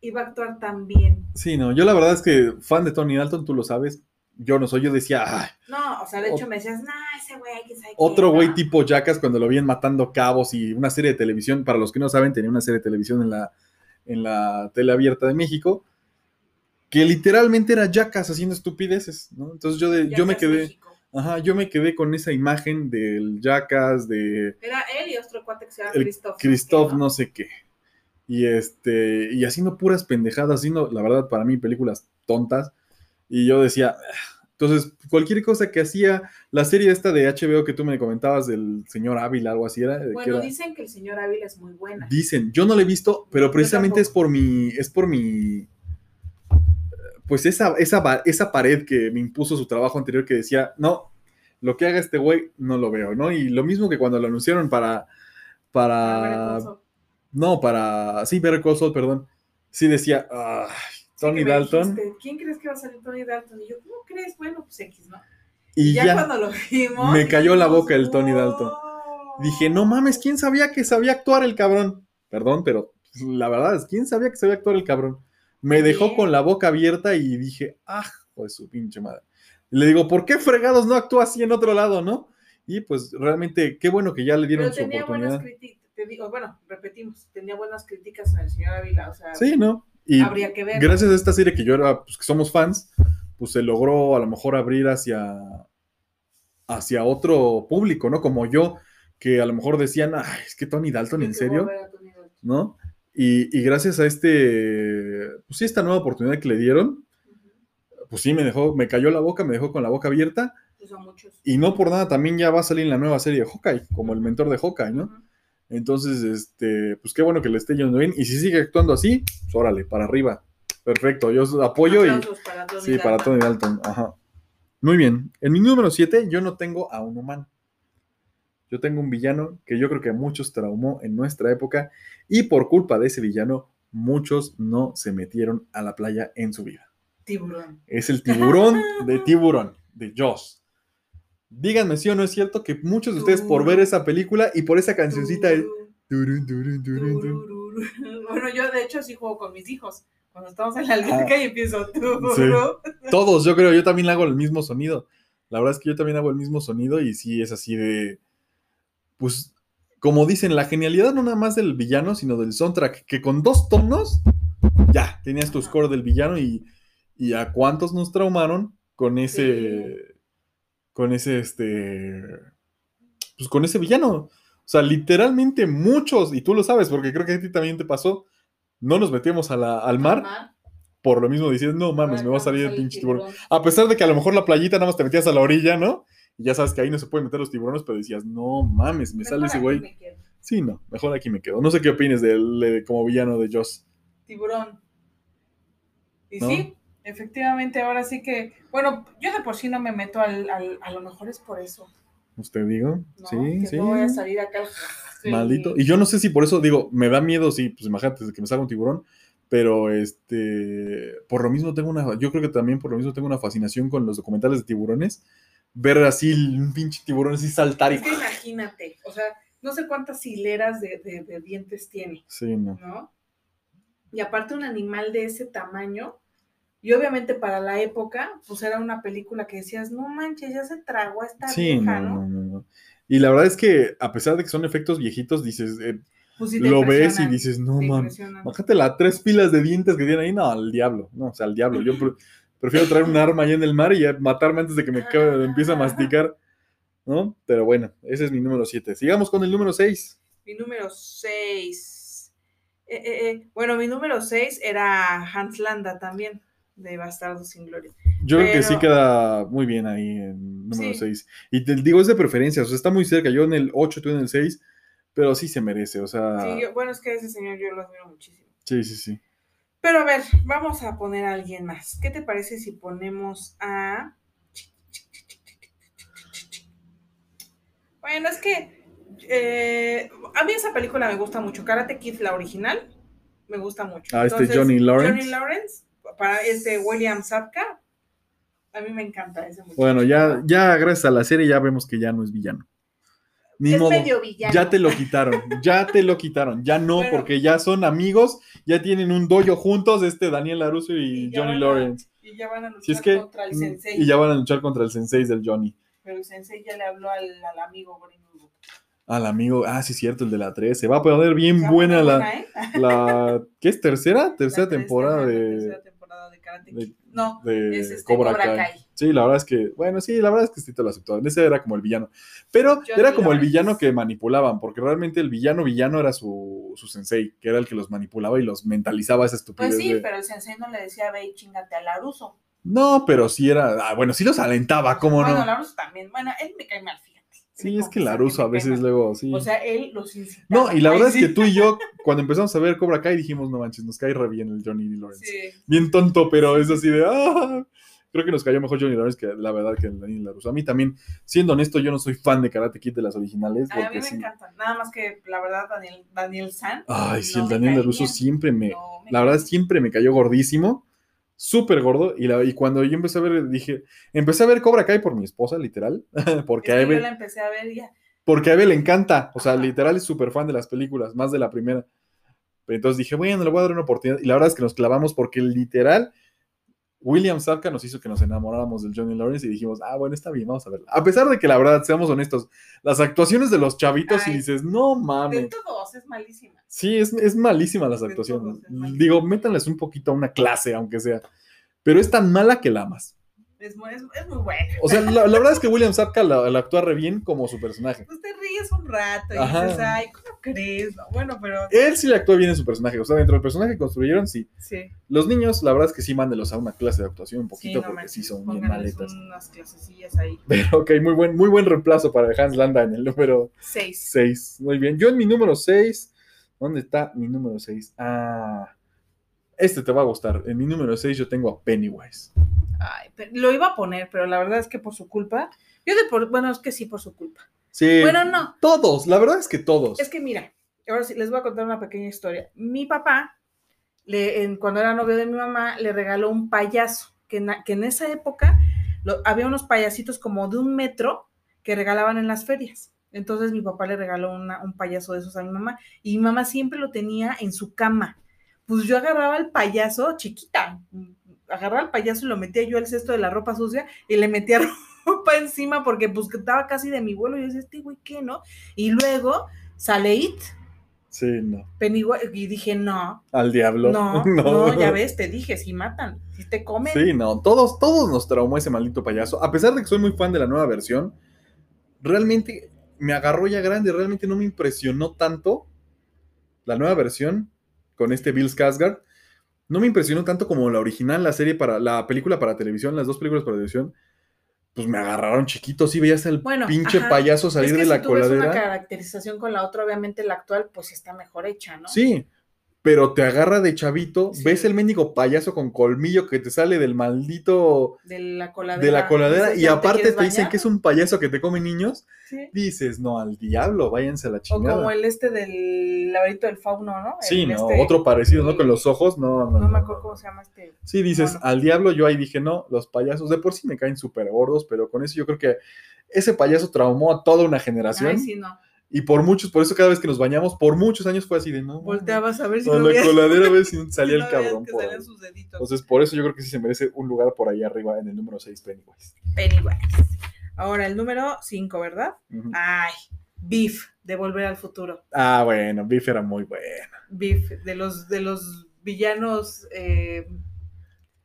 B: Iba a actuar tan bien.
A: Sí, no, yo la verdad es que fan de Tony Dalton, tú lo sabes, yo no soy, yo decía, "Ay,
B: No, o sea, de hecho me decías, nah, ese güey, quién sabe qué",
A: otro güey tipo Jackass cuando lo vi en Matando Cabos y una serie de televisión, para los que no saben, tenía una serie de televisión en la, en la tele abierta de México, que literalmente era Jackass haciendo estupideces, ¿no? Entonces yo, de, yo me
B: que
A: quedé,
B: México.
A: ajá, yo me quedé con esa imagen del Jackass, de
B: Era él y otro cuate que se llama Christoph.
A: Christoph
B: ¿no?
A: no sé qué. Y este, y haciendo puras pendejadas, haciendo, la verdad, para mí, películas tontas. Y yo decía, entonces, cualquier cosa que hacía, la serie esta de HBO que tú me comentabas del señor Ávila, algo así era. que
B: Bueno,
A: era-
B: dicen que el señor Ávila es muy buena.
A: Dicen, yo no la he visto, pero precisamente es por mi, es por mi, pues esa, esa, esa pared que me impuso su trabajo anterior que decía, no, lo que haga este güey no lo veo, ¿no? Y lo mismo que cuando lo anunciaron para, para. No, para, sí, Better Call Saul, perdón, sí decía, "Ay,
B: Sí,
A: Tony Dalton,
B: dijiste, ¿Quién crees que va a salir Tony Dalton? Y yo, ¿cómo crees? Bueno, pues X, ¿no?
A: y
B: ya,
A: ya,
B: cuando lo vimos.
A: me cayó la boca el Tony Dalton. Dije, no mames, ¿quién sabía que sabía actuar el cabrón? Perdón, pero la verdad es, ¿quién sabía que sabía actuar el cabrón? Me dejó
B: Bien.
A: con la boca abierta y dije, ah, de su pinche madre. Y le digo, ¿por qué fregados no actúa así en otro lado, no? Y pues realmente, qué bueno que ya le dieron
B: Pero
A: su
B: tenía buenas
A: oportunidad.
B: críticas. Te digo, bueno, repetimos, tenía buenas críticas en el señor Ávila. O sea,
A: Sí, ¿no? Y
B: habría que ver.
A: gracias a esta serie que yo era, pues que somos fans, pues se logró a lo mejor abrir hacia, hacia otro público, ¿no? Como yo, que a lo mejor decían, ay, es que Tony Dalton, ¿en serio? ¿No? Y, y gracias a este, pues sí, esta nueva oportunidad que le dieron, pues sí, me dejó, me cayó la boca, me dejó con la boca abierta,
B: Pues a
A: y no por nada también ya va a salir la nueva serie de Hawkeye, como el mentor de Hawkeye, ¿no? Entonces, este, pues qué bueno que le esté yendo bien, y si sigue actuando así, pues órale, para arriba. Perfecto, yo apoyo y...
B: Para Tony
A: Sí, para. Tony Dalton, ajá. Muy bien. En mi número 7 yo no tengo a un humano. Yo tengo un villano que yo creo que a muchos traumó en nuestra época y por culpa de ese villano muchos no se metieron a la playa en su vida.
B: Tiburón.
A: Es el tiburón de tiburón, de Joss. Díganme si o no es cierto que muchos de ustedes por ver esa película y por esa cancioncita
B: tururú. Bueno, yo de hecho sí juego con mis hijos. Cuando estamos en la alberca y empiezo.
A: Todos, yo creo, yo también hago el mismo sonido. La verdad es que yo también hago el mismo sonido y sí es así de. Pues, como dicen, la genialidad no nada más del villano, sino del soundtrack, que con dos tonos, ya, tenías tu score del villano y, y a cuántos nos traumaron con ese. Con ese, este. Pues con ese villano. O sea, literalmente muchos, y tú lo sabes, porque creo que a ti también te pasó, no nos metíamos a la- al mar por lo mismo dices, no mames, me va a salir el pinche tiburón. A pesar de que a lo mejor la playita nada más te metías a la orilla, ¿no? Y ya sabes que ahí no se pueden meter los tiburones, pero decías, no mames, me sale ese güey. Sí, no, mejor aquí me quedo. No sé qué opines de él como villano de Joss.
B: Tiburón. Y
A: ¿No?
B: sí, efectivamente, ahora sí que. Bueno, yo de por sí no me meto al. al- a lo mejor es por eso.
A: ¿Usted digo?
B: ¿no?
A: Sí,
B: que
A: sí.
B: no voy a salir acá. Sí.
A: Maldito. Y yo no sé si por eso digo, me da miedo, sí, pues imagínate que me salga un tiburón, pero este, por lo mismo tengo una, yo creo que también por lo mismo tengo una fascinación con los documentales de tiburones, ver así un pinche tiburón así saltar y...
B: Es que imagínate, o sea, no sé cuántas hileras de, de- de dientes tiene,
A: Sí, no.
B: ¿no? Y aparte un animal de ese tamaño, y obviamente para la época, pues era una película que decías, no manches, ya se tragó a esta
A: Sí,
B: vieja,
A: no,
B: ¿no?
A: no, no, no. Y la verdad es que a pesar de que son efectos viejitos, dices, eh,
B: Pues sí
A: lo ves y dices, no
B: impresionan.
A: bájate las tres pilas de dientes que tiene ahí, no, al diablo, no, o sea, al diablo. Yo pre- prefiero traer un arma ahí en el mar y ya matarme antes de que me empiece a masticar, ¿no? Pero bueno, ese es mi número 7. Sigamos con el número 6.
B: Mi número 6. bueno, mi número 6 era Hans Landa también, de Bastardo sin Gloria.
A: Yo creo que sí queda muy bien ahí en número
B: Sí.
A: 6. Y te digo, es de preferencia, o sea, está muy cerca. Yo en el 8, tú en el 6, pero sí se merece, o sea.
B: Sí, yo- bueno, es que ese señor yo lo admiro muchísimo.
A: sí, sí, sí.
B: Pero a ver, vamos a poner a alguien más. ¿Qué te parece si ponemos a... Bueno, es que eh, a mí esa película me gusta mucho. Karate Kid, la original, me gusta mucho.
A: Ah, este Johnny Lawrence.
B: Johnny Lawrence, para este William Sapka, a mí me encanta ese muchacho.
A: Bueno, ya, ya gracias a la serie ya vemos que ya no es villano. Ni
B: es
A: modo.
B: medio villano.
A: Ya te lo quitaron, ya te lo quitaron, ya no,
B: Bueno.
A: porque ya son amigos, ya tienen un dojo juntos, este Daniel Laruso y, Johnny
B: a-
A: Lawrence.
B: Y ya van a luchar
A: Si es que,
B: contra el sensei.
A: y ya van a luchar contra el sensei del Johnny.
B: Pero el sensei ya le habló al, al amigo gringo.
A: Al amigo, ah, sí, cierto, el de la 13. Va a poner bien
B: Se va a
A: buena la,
B: buena, ¿eh?
A: la, ¿qué es? ¿Tercera? Tercera
B: La
A: temporada
B: tercera-
A: de,
B: tercera temporada de Karate Kid. No,
A: de
B: es este
A: Cobra,
B: Cobra
A: Kai.
B: Kai.
A: Sí, la verdad es que, bueno, sí, la verdad es que sí te lo aceptó. Ese era como el villano. Pero
B: Johnny
A: era como el villano que manipulaban, porque realmente el villano villano era su, su sensei, que era el que los manipulaba y los mentalizaba esa estupidez.
B: Pues sí,
A: de-
B: pero el sensei no le decía, ve y chingate a Laruso.
A: No, pero sí era, ah, bueno, sí los alentaba, ¿cómo
B: bueno,
A: no?
B: Laruso también. Bueno, él me cae mal.
A: Sí, es que Laruso a veces luego, sí.
B: O sea, él los incitaba.
A: no, y la verdad es que tú y yo, cuando empezamos a ver Cobra Kai, dijimos, no manches, nos cae re bien el Johnny Lawrence.
B: Sí.
A: bien tonto, pero es así de, ah, creo que nos cayó mejor Johnny Lawrence que la verdad que el Daniel LaRusso. A mí también, siendo honesto, yo no soy fan de Karate Kid de las originales,
B: Ay, a mí me
A: sí.
B: encantan. Nada más que la verdad, Daniel, Daniel San.
A: Ay, sí,
B: no
A: el Daniel
B: bien.
A: siempre me,
B: No me
A: la verdad siempre me cayó gordísimo, súper gordo, y, la- y cuando yo empecé a ver, dije, empecé a ver Cobra Kai por mi esposa, literal, porque a
B: yo
A: Eve,
B: la empecé a ver ya.
A: porque a Eve le encanta, o sea,
B: Ajá.
A: literal es súper fan de las películas, más de la primera. Pero entonces dije, bueno, le voy a dar una oportunidad. Y la verdad es que nos clavamos porque literal, William Sapka nos hizo que nos enamoráramos del Johnny Lawrence y dijimos, ah, bueno, está bien, vamos a verla. A pesar de que la verdad, seamos honestos, las actuaciones de los chavitos y dices, no
B: De
A: mames.
B: todos, es malísima.
A: Sí, es, es malísima las
B: De
A: actuaciones.
B: todos, es malísima.
A: Digo, métanles un poquito a una clase, aunque sea. Pero es tan mala que la amas.
B: Es muy, es, es muy buena.
A: O sea, la, la verdad es que William Sapka la, la actúa re bien como su personaje.
B: Pues te ríes un rato y
A: Ajá.
B: dices, ay, ¿cómo crees? No, Bueno, pero
A: Él sí le actúa bien en su personaje. O sea, dentro del personaje que construyeron, sí.
B: sí.
A: Los niños, la verdad es que sí, mándelos a una clase de actuación un
B: Sí,
A: poquito
B: no
A: porque sí son bien maletas.
B: unas clasecillas ahí.
A: Pero ok, muy buen, muy buen reemplazo para Hans Landa en el número
B: Seis.
A: 6. Muy bien. Yo en mi número 6. ¿Dónde está mi número 6? Ah. Este te va a gustar. En mi número 6 yo tengo a Pennywise.
B: Ay, lo iba a poner, pero la verdad es que por su culpa. Yo de por, bueno, es que sí, por su culpa.
A: Sí.
B: Bueno, no.
A: Todos, la verdad es que todos.
B: Es que mira, ahora sí les voy a contar una pequeña historia. Mi papá, le, en- cuando era novio de mi mamá, le regaló un payaso, que, na- que en esa época lo- había unos payasitos como de un metro que regalaban en las ferias. Entonces mi papá le regaló una- un payaso de esos a mi mamá y mi mamá siempre lo tenía en su cama. Pues yo agarraba el payaso chiquita, agarraba el payaso y lo metía yo al cesto de la ropa sucia y le metía ropa encima porque pues estaba casi de mi vuelo y yo decía, este güey, ¿qué no? Y luego sale It,
A: Sí, no.
B: Pennywise, y dije, no,
A: Al diablo.
B: no, no, ya ves, te dije, si matan, si te comen.
A: Sí, no. Todos, todos nos traumó ese maldito payaso. A pesar de que soy muy fan de la nueva versión, realmente me agarró ya grande. Realmente no me impresionó tanto la nueva versión con este Bill Skarsgård. No me impresionó tanto como la original, la serie para la película para televisión, las dos películas para televisión. Pues me agarraron chiquitos, sí veías el
B: Bueno,
A: pinche
B: ajá.
A: payaso salir
B: es que
A: de
B: si
A: la
B: tú ves una
A: coladera.
B: caracterización con la otra, obviamente la actual, pues está mejor hecha, ¿no?
A: Sí, pero te agarra de chavito,
B: Sí.
A: ves el mendigo payaso con colmillo que te sale del maldito
B: De la coladera.
A: de la coladera y
B: ¿ya
A: aparte te dicen que es un payaso que te come niños,
B: Sí.
A: dices, no, al diablo, váyanse a la
B: O
A: chingada.
B: como el este del laberinto del fauno, ¿no?
A: Sí, no,
B: este-
A: otro parecido, ¿no? Con los ojos, no, no.
B: Me acuerdo cómo se llama este.
A: Sí, dices, al diablo, yo ahí dije, no, los payasos, de por sí me caen súper gordos, pero con eso yo creo que ese payaso traumó a toda una generación
B: Ay, sí, no.
A: Y por muchos, por eso cada vez que nos bañamos, por muchos años fue así de, no.
B: Volteabas a ver si
A: A
B: no
A: la coladera a ver si salía
B: no
A: el cabrón
B: que
A: por
B: salían
A: ahí.
B: sus deditos.
A: Entonces, por eso yo creo que sí se merece un lugar por ahí arriba en el número 6, Pennywise.
B: Pennywise. Ahora, el número 5, ¿verdad? Ay, Beef, de Volver al Futuro.
A: Ah, bueno, Biff era muy bueno.
B: Beef, de los, de los villanos. eh,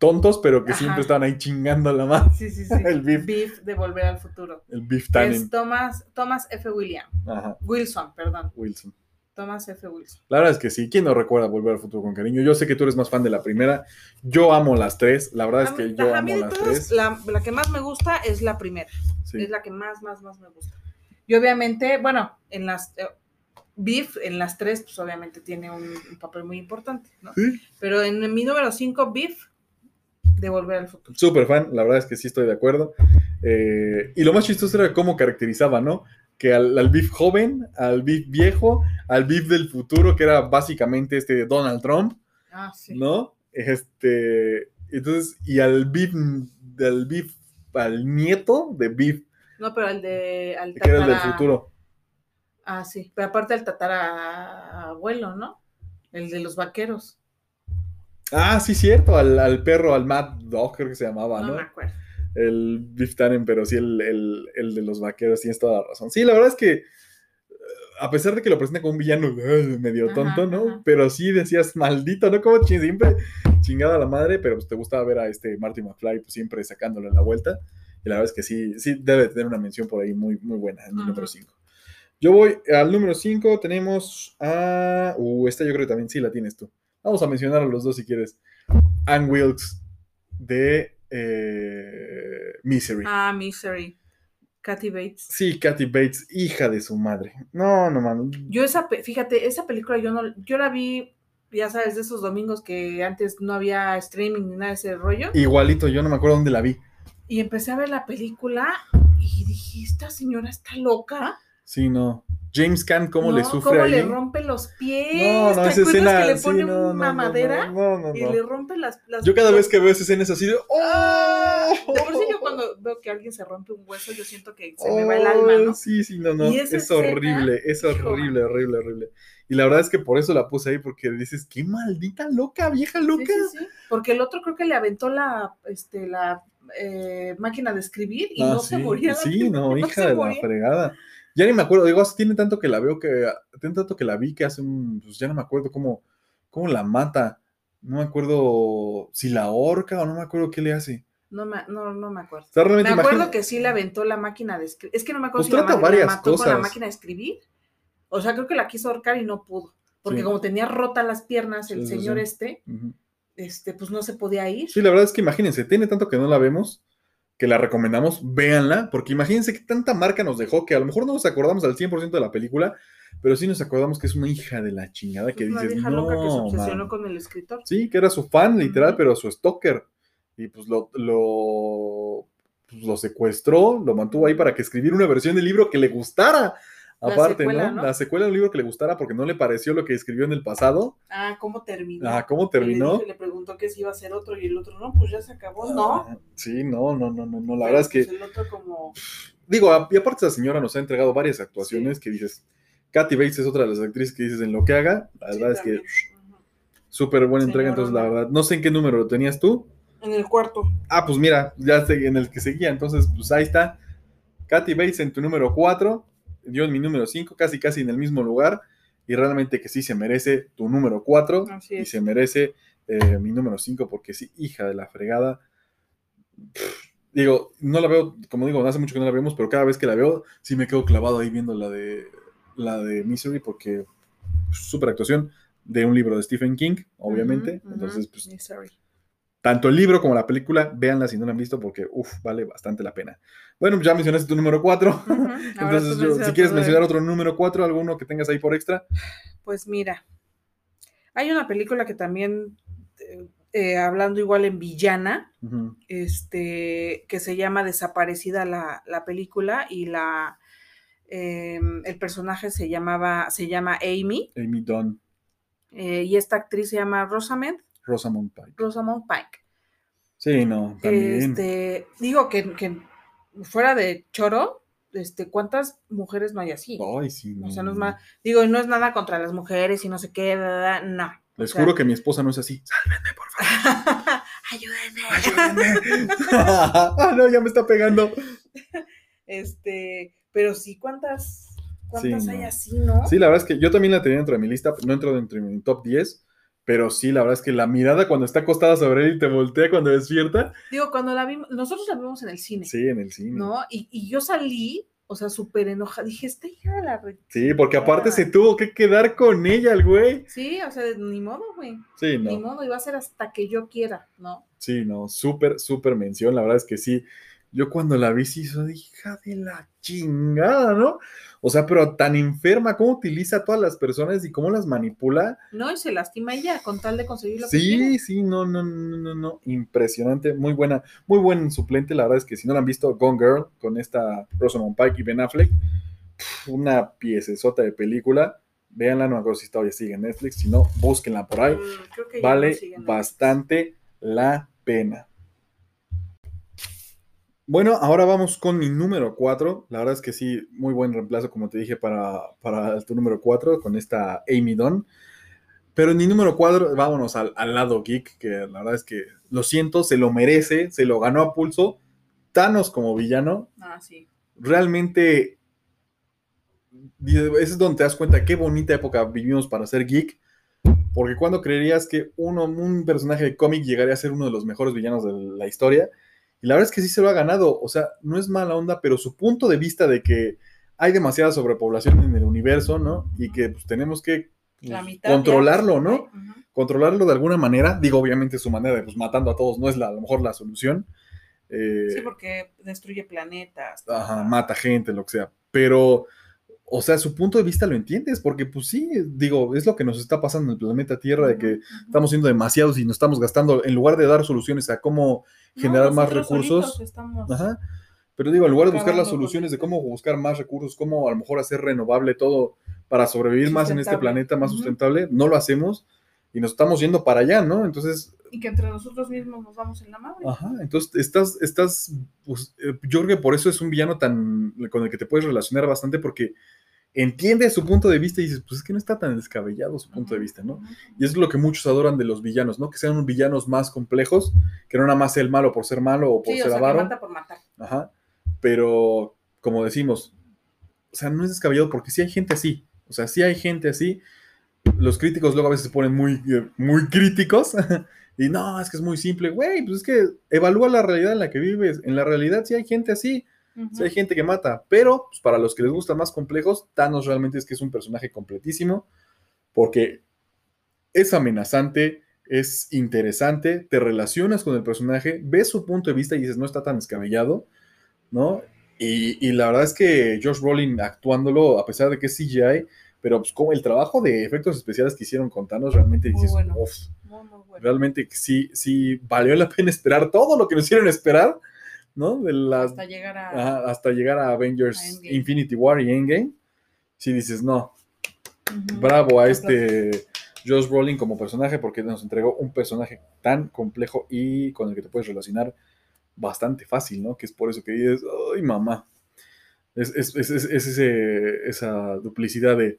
A: Tontos, pero que
B: Ajá.
A: siempre estaban ahí chingando la más.
B: sí, sí, sí.
A: El Beef.
B: de Volver al Futuro.
A: El Biff
B: Es
A: Tannen.
B: Thomas, Thomas F. William.
A: Ajá,
B: Wilson, perdón.
A: Wilson.
B: Thomas F. Wilson.
A: La verdad es que sí. ¿Quién no recuerda Volver al Futuro con cariño? Yo sé que tú eres más fan de la primera. Yo amo las tres. La verdad es que yo
B: a mí
A: amo
B: de
A: las
B: todas,
A: tres.
B: La, la que más me gusta es la primera.
A: Sí.
B: Es la que más, más, más me gusta. Y obviamente, bueno, en las. eh, Beef, en las tres, pues obviamente tiene un, un papel muy importante, ¿no?
A: Sí.
B: Pero en mi número 5, Beef, de Volver al Futuro.
A: Súper fan, la verdad es que sí estoy de acuerdo. Eh, y lo más chistoso era cómo caracterizaba, ¿no? Que al, al beef joven, al beef viejo, al beef del futuro, que era básicamente este Donald Trump,
B: Ah, sí.
A: ¿no? Este, entonces, y al beef, del beef, al nieto de beef,
B: No, pero el de. Al
A: que era el del
B: tatara-
A: futuro.
B: Ah, sí. Pero aparte el tatara abuelo, ¿no? El de los vaqueros.
A: Ah, sí, cierto, al, al perro, al Mad Dog, creo que se llamaba,
B: No
A: ¿no?
B: me acuerdo.
A: el Beef Tannen, pero sí el, el- el de los vaqueros, tienes toda la razón. Sí, la verdad es que, a pesar de que lo presenta como un villano eh, medio
B: Ajá,
A: tonto, ¿no?
B: ajá.
A: Pero sí decías, maldito, ¿no? Como siempre chingada la madre, pero pues te gustaba ver a este Marty McFly pues, siempre sacándole la vuelta. Y la verdad es que sí, sí debe tener una mención por ahí muy, muy buena en
B: Ajá.
A: número 5. Yo voy al número 5, tenemos a... Uh, esta yo creo que también sí la tienes tú. Vamos a mencionar a los dos si quieres. Ann Wilkes de eh, Misery.
B: Ah, Misery. Kathy Bates.
A: Sí, Kathy Bates, hija de su madre. No, no mames.
B: Yo esa, fíjate, esa película yo no, yo la vi, ya sabes, de esos domingos que antes no había streaming ni nada de ese rollo.
A: Igualito, yo no me acuerdo dónde la vi.
B: Y empecé a ver la película y dije, esta señora está loca.
A: Sí, no. James Caan, ¿cómo le sufre
B: ¿Cómo
A: ahí?
B: le rompe los pies?
A: no, no,
B: ¿Te
A: esa escena.
B: que le
A: sí,
B: pone
A: no, no,
B: una
A: no,
B: madera y le rompe las, las-
A: Yo cada vez que veo esa escena es así de. ¡Oh!
B: De por sí yo cuando veo que alguien se rompe un hueso, yo siento que se me va el alma, ¿no?
A: Oh, Sí, sí, no, no. Es
B: escena,
A: horrible, es
B: hijo,
A: horrible, horrible, horrible. Y la verdad es que por eso la puse ahí, porque dices, qué maldita loca, vieja loca.
B: Sí, sí, sí. Porque el otro creo que le aventó la, este, la eh, máquina de escribir y
A: Ah,
B: no
A: sí,
B: se moría.
A: Sí, no, hija de la fregada. Ya ni me acuerdo, digo, así tiene tanto que la veo que, tiene tanto que la vi que hace un, pues ya no me acuerdo cómo, cómo la mata. No me acuerdo si la ahorca o no me acuerdo qué le hace.
B: No me, no, no me acuerdo.
A: O sea, realmente
B: Me acuerdo
A: imagina-
B: que sí le aventó la máquina de escribir. Es que no me acuerdo
A: Pues
B: si la,
A: trata
B: la
A: varias
B: mató con la
A: cosas.
B: máquina de escribir. O sea, creo que la quiso ahorcar y no pudo. Porque
A: Sí.
B: como tenía rotas las piernas el
A: Sí,
B: señor
A: sí.
B: este, este, pues no se podía ir.
A: Sí, la verdad es que imagínense, tiene tanto que no la vemos, que la recomendamos, véanla, porque imagínense que tanta marca nos dejó que a lo mejor no nos acordamos al 100% de la película, pero sí nos acordamos que es una hija de la chingada que
B: Es una
A: dices, no,
B: loca que se obsesionó
A: man".
B: con el escritor.
A: Sí, que era su fan, literal, pero su stalker. Y pues lo, lo, pues, lo secuestró, lo mantuvo ahí para que escribiera una versión del libro que le gustara.
B: La
A: Aparte,
B: secuela,
A: ¿no?
B: ¿no?
A: La secuela de un libro que le gustara porque no le pareció lo que escribió en el pasado.
B: Ah, ¿cómo terminó?
A: Ah, ¿cómo
B: le
A: terminó?
B: dijo- Le, preguntó que si iba a ser otro y el otro, no, pues ya se acabó, no.
A: Ah, Sí, no, no, no, no, no. La
B: Pero,
A: verdad es que,
B: pues, el otro como...
A: digo, y aparte esa señora nos ha entregado varias actuaciones que dices, Kathy Bates es otra de las actrices que dices en lo que haga. La
B: Sí,
A: verdad es que
B: también.
A: Súper buena entrega, entonces la verdad, no sé en qué número lo tenías tú.
B: En el cuarto.
A: Ah, pues mira, ya sé en el que seguía, entonces pues ahí está. Kathy Bates en tu número 4, yo en mi número 5, casi casi en el mismo lugar, y realmente que sí se merece tu número 4
B: Así
A: y se merece eh, mi número 5 porque sí, hija de la fregada. Pff, digo, no la veo, como digo, hace mucho que no la vemos, pero cada vez que la veo, sí me quedo clavado ahí viendo la de, la de Misery porque súper actuación de un libro de Stephen King, obviamente. Entonces, pues
B: Misery.
A: tanto el libro como la película, véanla si no la han visto porque, uff, vale bastante la pena. Bueno, ya mencionaste tu número 4.
B: Ujú. Ahora
A: Entonces, yo- si quieres mencionar otro número 4, alguno que tengas ahí por extra.
B: Pues mira, hay una película que también, eh, eh, hablando igual en villana, este, que se llama Desaparecida la, la película y la eh, el personaje se llamaba, se llama Amy,
A: Amy Dunn,
B: eh, y esta actriz se llama Rosamund,
A: Rosamund Pike.
B: Rosamund Pike.
A: Sí, no, también.
B: Este, digo que, que fuera de choro, este, ¿cuántas mujeres no hay así?
A: Ay, sí, no.
B: O sea, no es más, digo, no es nada contra las mujeres y no sé qué, bla, bla, bla, no.
A: Les
B: O sea,
A: juro que mi esposa no es así. Sálvenme, por favor.
B: Ayúdenme.
A: Ayúdenme. ah, no, ya me está pegando.
B: Este, pero sí, ¿cuántas, cuántas
A: Sí,
B: hay
A: no.
B: así, no?
A: Sí, la verdad es que yo también la tenía dentro de mi lista, no entró dentro de mi top 10, pero sí, la verdad es que la mirada cuando está acostada sobre él y te voltea cuando despierta,
B: Digo, cuando la vimos, nosotros la vimos en el cine,
A: sí, en el cine.
B: ¿no? Y, y yo salí o sea, súper enojada. Dije, esta hija de la re-
A: Sí, porque aparte se
B: chingada".
A: tuvo que quedar con ella el güey.
B: Sí, o sea, ni modo, güey.
A: Sí,
B: Ni
A: no.
B: modo, iba a ser hasta que yo quiera, ¿no?
A: Sí, no. Súper, súper mención. La verdad es que sí. Yo cuando la vi, sí, hizo de hija de la chingada, ¿no? O sea, pero tan enferma, cómo utiliza a todas las personas y cómo las manipula.
B: No, y se lastima ella con tal de conseguir lo que quiere.
A: Sí, sí, no, no, no, no, no. Impresionante, muy buena, muy buen suplente. La verdad es que si no la han visto, Gone Girl, con esta Rosamund Pike y Ben Affleck, una piecesota de película. Véanla, no me acuerdo si todavía sigue en Netflix. Si no, búsquenla por ahí.
B: Mm, creo que ya no
A: Vale bastante la pena. Bueno, ahora vamos con mi número 4. La verdad es que sí, muy buen reemplazo, como te dije, para, para tu número 4 con esta Amy Dunn. Pero en mi número 4, vámonos al, al lado geek, que la verdad es que lo siento, se lo merece, se lo ganó a pulso. Thanos como villano,
B: Ah, sí.
A: realmente ese es donde te das cuenta qué bonita época vivimos para ser geek. Porque cuando creerías que uno, un personaje de cómic llegaría a ser uno de los mejores villanos de la historia. Y la verdad es que sí se lo ha ganado. O sea, no es mala onda, pero su punto de vista de que hay demasiada sobrepoblación en el universo, ¿no? Y que pues, tenemos que pues, controlarlo, ¿no? Controlarlo de alguna manera. Digo, obviamente su manera de pues, matando a todos no es la, a lo mejor la solución. Eh,
B: Sí, porque destruye planetas.
A: Ajá, mata gente, lo que sea. Pero, o sea, su punto de vista lo entiendes, porque pues sí, digo, es lo que nos está pasando en el planeta Tierra, de que estamos siendo demasiados y nos estamos gastando, en lugar de dar soluciones a cómo
B: No,
A: generar más recursos.
B: estamos-
A: Ajá. Pero digo, en lugar de buscar las soluciones de
B: esto.
A: cómo buscar más recursos, cómo a lo mejor hacer renovable todo para sobrevivir más en este planeta, más sustentable, no lo hacemos y nos estamos yendo para allá, ¿no? Entonces,
B: Y que entre nosotros mismos nos vamos en la madre.
A: Ajá, entonces estás, estás, pues, eh, yo creo que por eso es un villano tan, con el que te puedes relacionar bastante porque entiendes su punto de vista y dices, pues es que no está tan descabellado su punto de vista, ¿no? Y es lo que muchos adoran de los villanos, ¿no? Que sean villanos más complejos, que no nada más sea el malo por ser malo o por
B: Sí, o
A: ser
B: sea, que
A: avaro.
B: mata por matar.
A: Ajá, pero como decimos, o sea, no es descabellado porque sí hay gente así, o sea, sí hay gente así. Los críticos luego a veces se ponen muy, eh, muy críticos y no, es que es muy simple, güey, pues es que evalúa la realidad en la que vives. En la realidad sí hay gente así,
B: Ujú.
A: sí hay gente que mata, pero pues, para los que les gustan más complejos, Thanos realmente es que es un personaje completísimo porque es amenazante, es interesante, te relacionas con el personaje, ves su punto de vista y dices, no está tan descabellado, ¿no? Y, y la verdad es que Josh Brolin actuándolo, a pesar de que es CGI, pero pues como el trabajo de efectos especiales que hicieron con Thanos, realmente dices,
B: bueno.
A: "Uf,
B: Muy, muy bueno.
A: Realmente sí, sí valió la pena esperar todo lo que nos hicieron esperar, ¿no? De
B: Hasta llegar a.
A: ajá, hasta llegar a Avengers
B: A.
A: Infinity War y Endgame. Sí dices, no, bravo a este Josh Brolin como personaje porque nos entregó un personaje tan complejo y con el que te puedes relacionar bastante fácil, ¿no? Que es por eso que dices, ay, mamá. Es, es- es- es- es ese- esa duplicidad de,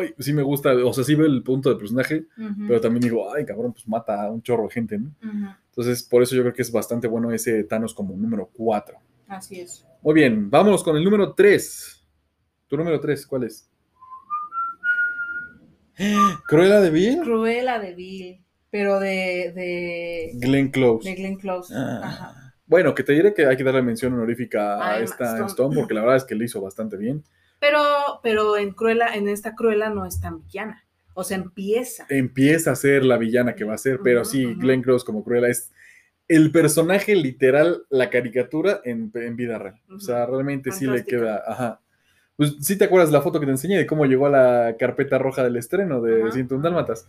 A: ay, sí me gusta, o sea, sí veo el punto del personaje, pero también digo, ay, cabrón, pues mata a un chorro de gente, ¿no? Entonces, por eso yo creo que es bastante bueno ese Thanos como número 4.
B: Así es.
A: Muy bien, vámonos con el número 3. ¿Tu número 3 cuál es? Cruella de Vil,
B: Cruella de Vil, pero de, de,
A: Glenn Close.
B: de Glenn Close.
A: Ah.
B: Ajá.
A: Bueno, que te diré que hay que darle mención honorífica a esta
B: Stone.
A: Stone. porque la verdad es que le hizo bastante bien.
B: Pero, pero en Cruella, en esta Cruella no es tan villana. O sea, empieza.
A: Empieza a ser la villana que va a ser, pero
B: Ujú,
A: sí,
B: ujú.
A: Glenn Close como Cruella es el personaje literal, la caricatura en, en vida real. O sea, realmente sí le queda, ajá. Pues sí te acuerdas la foto que te enseñé de cómo llegó a la carpeta roja del estreno de
B: Ajá,
A: 101
B: ajá.
A: Dálmatas.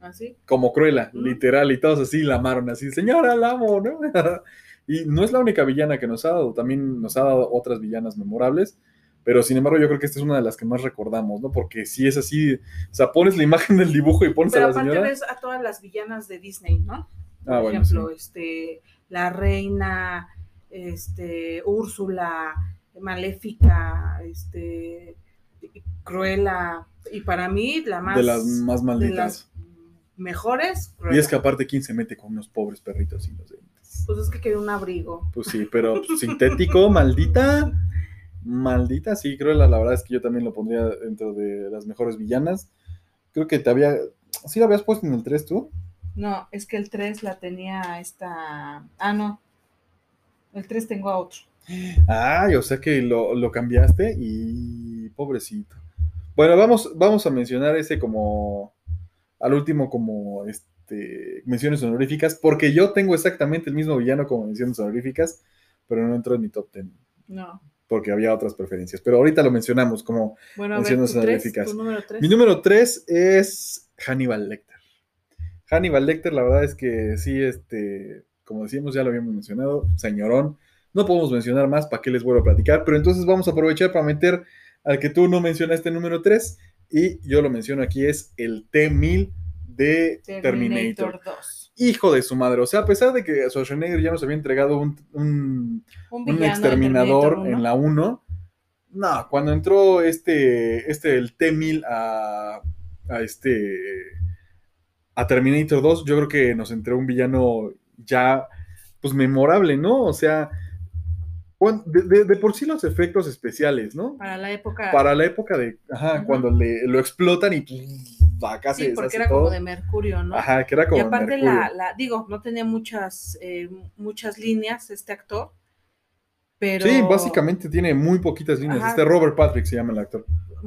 B: Así.
A: como Cruella, literal, y todos así la amaron, así, señora, la amo, ¿no? y no es la única villana que nos ha dado, también nos ha dado otras villanas memorables, pero sin embargo yo creo que esta es una de las que más recordamos, ¿no? Porque si es así, o sea, pones la imagen del dibujo y pones
B: Pero
A: a la
B: aparte
A: señora.
B: ves a todas las villanas de Disney, ¿no? Por
A: Ah, bueno,
B: ejemplo,
A: sí.
B: este, la reina, este, Úrsula, Maléfica, este, Cruella, y para mí la más
A: de las más
B: de
A: malditas.
B: las mejores,
A: Y
B: Cruella.
A: es que aparte, ¿quién se mete con unos pobres perritos inocentes?
B: Pues es que quería un abrigo.
A: Pues sí, pero sintético, maldita. Maldita, sí, Cruella, la verdad es que yo también lo pondría dentro de las mejores villanas. Creo que te había. ¿Sí la habías puesto en el 3 tú?
B: No, es que el 3 la tenía esta. Ah, no. El 3 tengo a otro.
A: Ay, o sea que lo, lo cambiaste y pobrecito. Bueno, vamos, vamos a mencionar ese como al último como este menciones honoríficas, porque yo tengo exactamente el mismo villano como menciones honoríficas, pero no entró en mi top 10.
B: No.
A: Porque había otras preferencias. Pero ahorita lo mencionamos como
B: Bueno, ver, tres, número tres.
A: Mi número 3 es Hannibal Lecter. Hannibal Lecter, la verdad es que sí, este, como decíamos, ya lo habíamos mencionado, señorón. No podemos mencionar más, ¿para qué les vuelvo a platicar? Pero entonces vamos a aprovechar para meter al que tú no mencionaste número 3 y yo lo menciono aquí, es el T-1000 de Terminator.
B: 2.
A: Hijo de su madre, o sea, a pesar de que Schwarzenegger ya nos había entregado un, un- exterminador en la 1, no, cuando entró este, este el T-1000 a, a este a Terminator 2, yo creo que nos entregó un villano ya pues memorable, ¿no? O sea, cuan- de, de- de por sí los efectos especiales, ¿no?
B: Para la época.
A: Para la época de, ajá,
B: Ajá.
A: cuando le, lo explotan y se
B: sí, porque era
A: todo.
B: como de Mercurio, ¿no?
A: Ajá, que era como
B: y aparte la, la, digo, no tenía muchas, eh, muchas líneas este actor, pero...
A: Sí, básicamente tiene muy poquitas líneas.
B: Ajá.
A: Este Robert Patrick se llama el actor.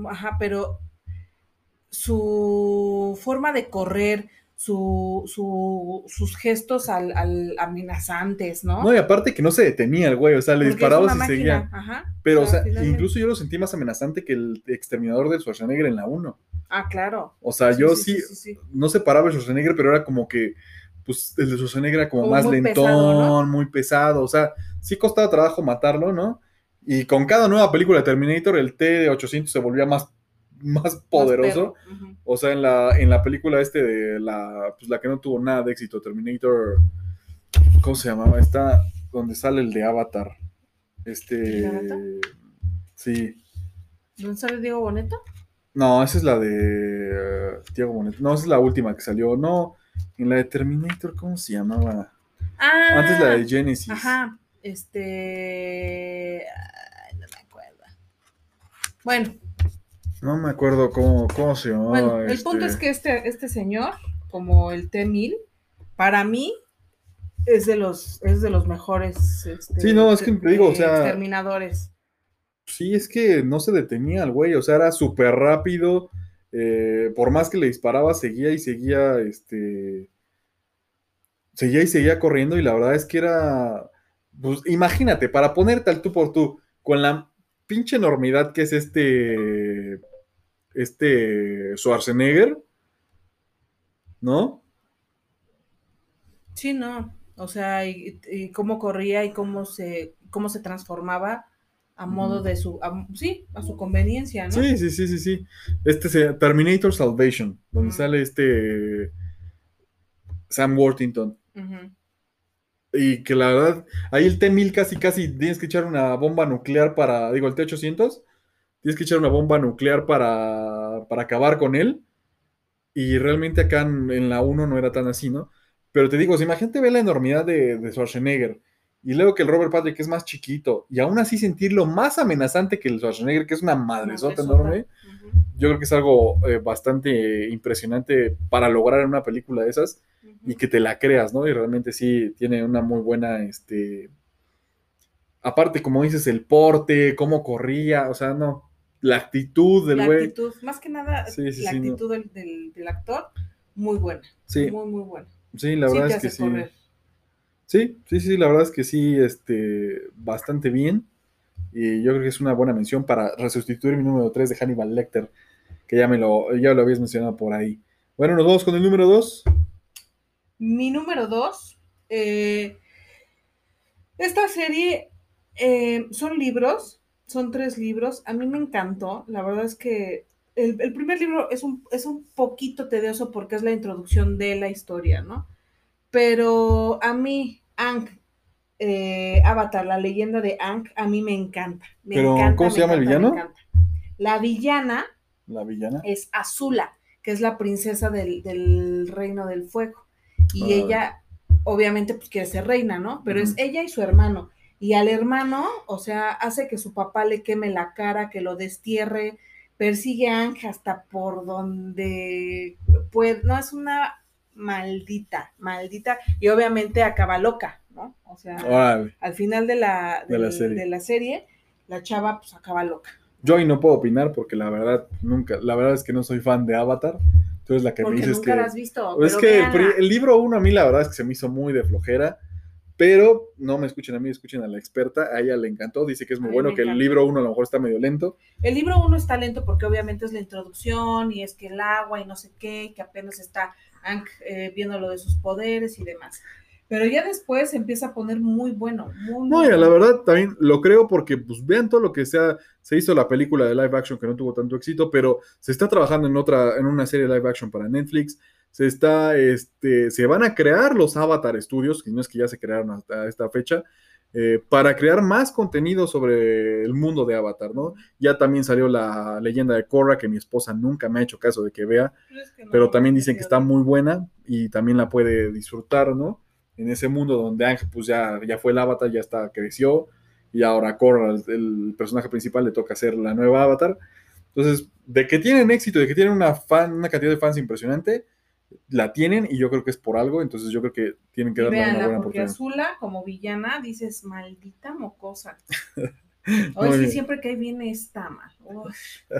B: Ajá, pero su forma de correr, su, su, sus gestos al, al amenazantes, ¿no?
A: No, y aparte que no se detenía el güey, o sea, le disparaba y seguía.
B: Ajá.
A: Pero, o sea, incluso yo lo sentí más amenazante que el exterminador de Schwarzenegger en la 1.
B: Ah, claro.
A: O sea,
B: Sí,
A: yo
B: sí,
A: no separaba a Schwarzenegger, pero era como que, pues, el de Schwarzenegger era como,
B: Como
A: más
B: muy
A: lentón,
B: pesado, ¿no?
A: muy pesado. O sea, sí costaba trabajo matarlo, ¿no? Y con cada nueva película de Terminator, el T-800 se volvía más, más poderoso. O sea, en la, en la película este de la, pues la que no tuvo nada de éxito, Terminator, ¿cómo se llamaba? Esta, donde sale el de Avatar. Este,
B: ¿El de Avatar?
A: sí.
B: ¿Dónde sale Diego Boneta?
A: No, esa es la de eh, Tiago Bonet. No, esa es la última que salió. No, en la de Terminator, ¿cómo se llamaba?
B: Ah,
A: Antes la de Genesis.
B: Ajá, este... ay, no me acuerdo. Bueno,
A: No me acuerdo cómo, cómo se llamaba.
B: bueno, el
A: este.
B: punto es que este, este señor, como el T-1000, para mí es de los, es de los mejores este,
A: Sí, no, es que te digo, o sea-
B: exterminadores.
A: Sí, es que no se detenía el güey, o sea, era súper rápido. eh, por más que le disparaba, seguía y seguía, este. Seguía y seguía corriendo, y la verdad es que era. Pues imagínate, para ponerte al tú por tú, con la pinche enormidad que es este. Este Schwarzenegger, ¿no?
B: Sí, no. O sea, y, y cómo corría y cómo se, cómo se transformaba a modo de su, a- sí, a su conveniencia, ¿no?
A: Sí, sí, sí, sí, sí. Este se Terminator Salvation, donde sale este Sam Worthington. Y que la verdad, ahí el T-1000 casi, casi tienes que echar una bomba nuclear para, digo, el T-800, tienes que echar una bomba nuclear para, para acabar con él. Y realmente acá en, en la 1 no era tan así, ¿no? Pero te digo, si imagínate ver la enormidad de, de Schwarzenegger y luego que el Robert Patrick es más chiquito y aún así sentirlo más amenazante que el Schwarzenegger, que es una madresota enorme, yo creo que es algo eh, bastante impresionante para lograr en una película de esas y que te la creas, ¿no? Y realmente sí tiene una muy buena, este, aparte, como dices, el porte, cómo corría, o sea, no, la actitud del
B: la
A: güey.
B: actitud, más que nada,
A: Sí, sí,
B: la
A: sí, no.
B: actitud del, del- del actor, muy buena.
A: Sí,
B: Muy, muy buena.
A: sí, la verdad es que sí.
B: correr.
A: Sí, sí, sí, la verdad es que sí, este, bastante bien. Y yo creo que es una buena mención para resustituir mi número 3 de Hannibal Lecter, que ya me lo, ya lo habías mencionado por ahí. Bueno, nos vamos con el número 2.
B: Mi número dos, eh, esta serie eh, son libros, son tres libros. A mí me encantó. La verdad es que el, el primer libro es un, es un poquito tedioso porque es la introducción de la historia, ¿no? Pero a mí, Aang, eh, Avatar, la leyenda de Aang, a mí me encanta. Me
A: Pero,
B: encanta,
A: ¿cómo se llama el
B: encanta,
A: villano?
B: La villana
A: La villana.
B: es Azula, que es la princesa del, del reino del fuego. Y ella, obviamente, pues quiere ser reina, ¿no? Pero es ella y su hermano. Y al hermano, o sea, hace que su papá le queme la cara, que lo destierre, persigue a Ángel hasta por donde puede. No, es una maldita, maldita. Y obviamente acaba loca, ¿no? O sea,
A: Órale.
B: al final de la,
A: De la serie.
B: de la serie, la chava pues acaba loca.
A: Yo ahí no puedo opinar porque la verdad, nunca, la verdad es que no soy fan de Avatar. Entonces la que
B: Porque
A: me dices
B: nunca
A: que...
B: la has visto.
A: Es que el, el libro 1 a mí la verdad es que se me hizo muy de flojera, pero no me escuchen a mí, escuchen a la experta, a ella le encantó, dice que es muy bueno, que el libro 1 a lo mejor está medio lento.
B: El libro uno está lento porque obviamente es la introducción y es que el agua y no sé qué, y que apenas está Hank eh, viendo lo de sus poderes y demás. Pero ya después se empieza a poner muy bueno. Muy,
A: No,
B: muy
A: y la verdad también lo creo porque pues vean todo lo que sea, se hizo la película de live action que no tuvo tanto éxito, pero se está trabajando en otra, en una serie de live action para Netflix, se está, este, se van a crear los Avatar Studios, que no es que ya se crearon hasta esta fecha, eh, para crear más contenido sobre el mundo de Avatar, ¿no? Ya también salió la leyenda de Korra, que mi esposa nunca me ha hecho caso de que vea,
B: Pero es que no,
A: pero también dicen que está muy buena y también la puede disfrutar, ¿no? En ese mundo donde Ángel pues ya, ya fue el avatar, ya está, creció, y ahora Korra, el, personaje principal, le toca ser la nueva avatar. Entonces, de que tienen éxito, de que tienen una, fan, una cantidad de fans impresionante, la tienen y yo creo que es por algo, entonces yo creo que tienen que darle una buena oportunidad.
B: Azula, como villana, dices, maldita mocosa. Hoy sí,
A: bien.
B: siempre que viene está mal.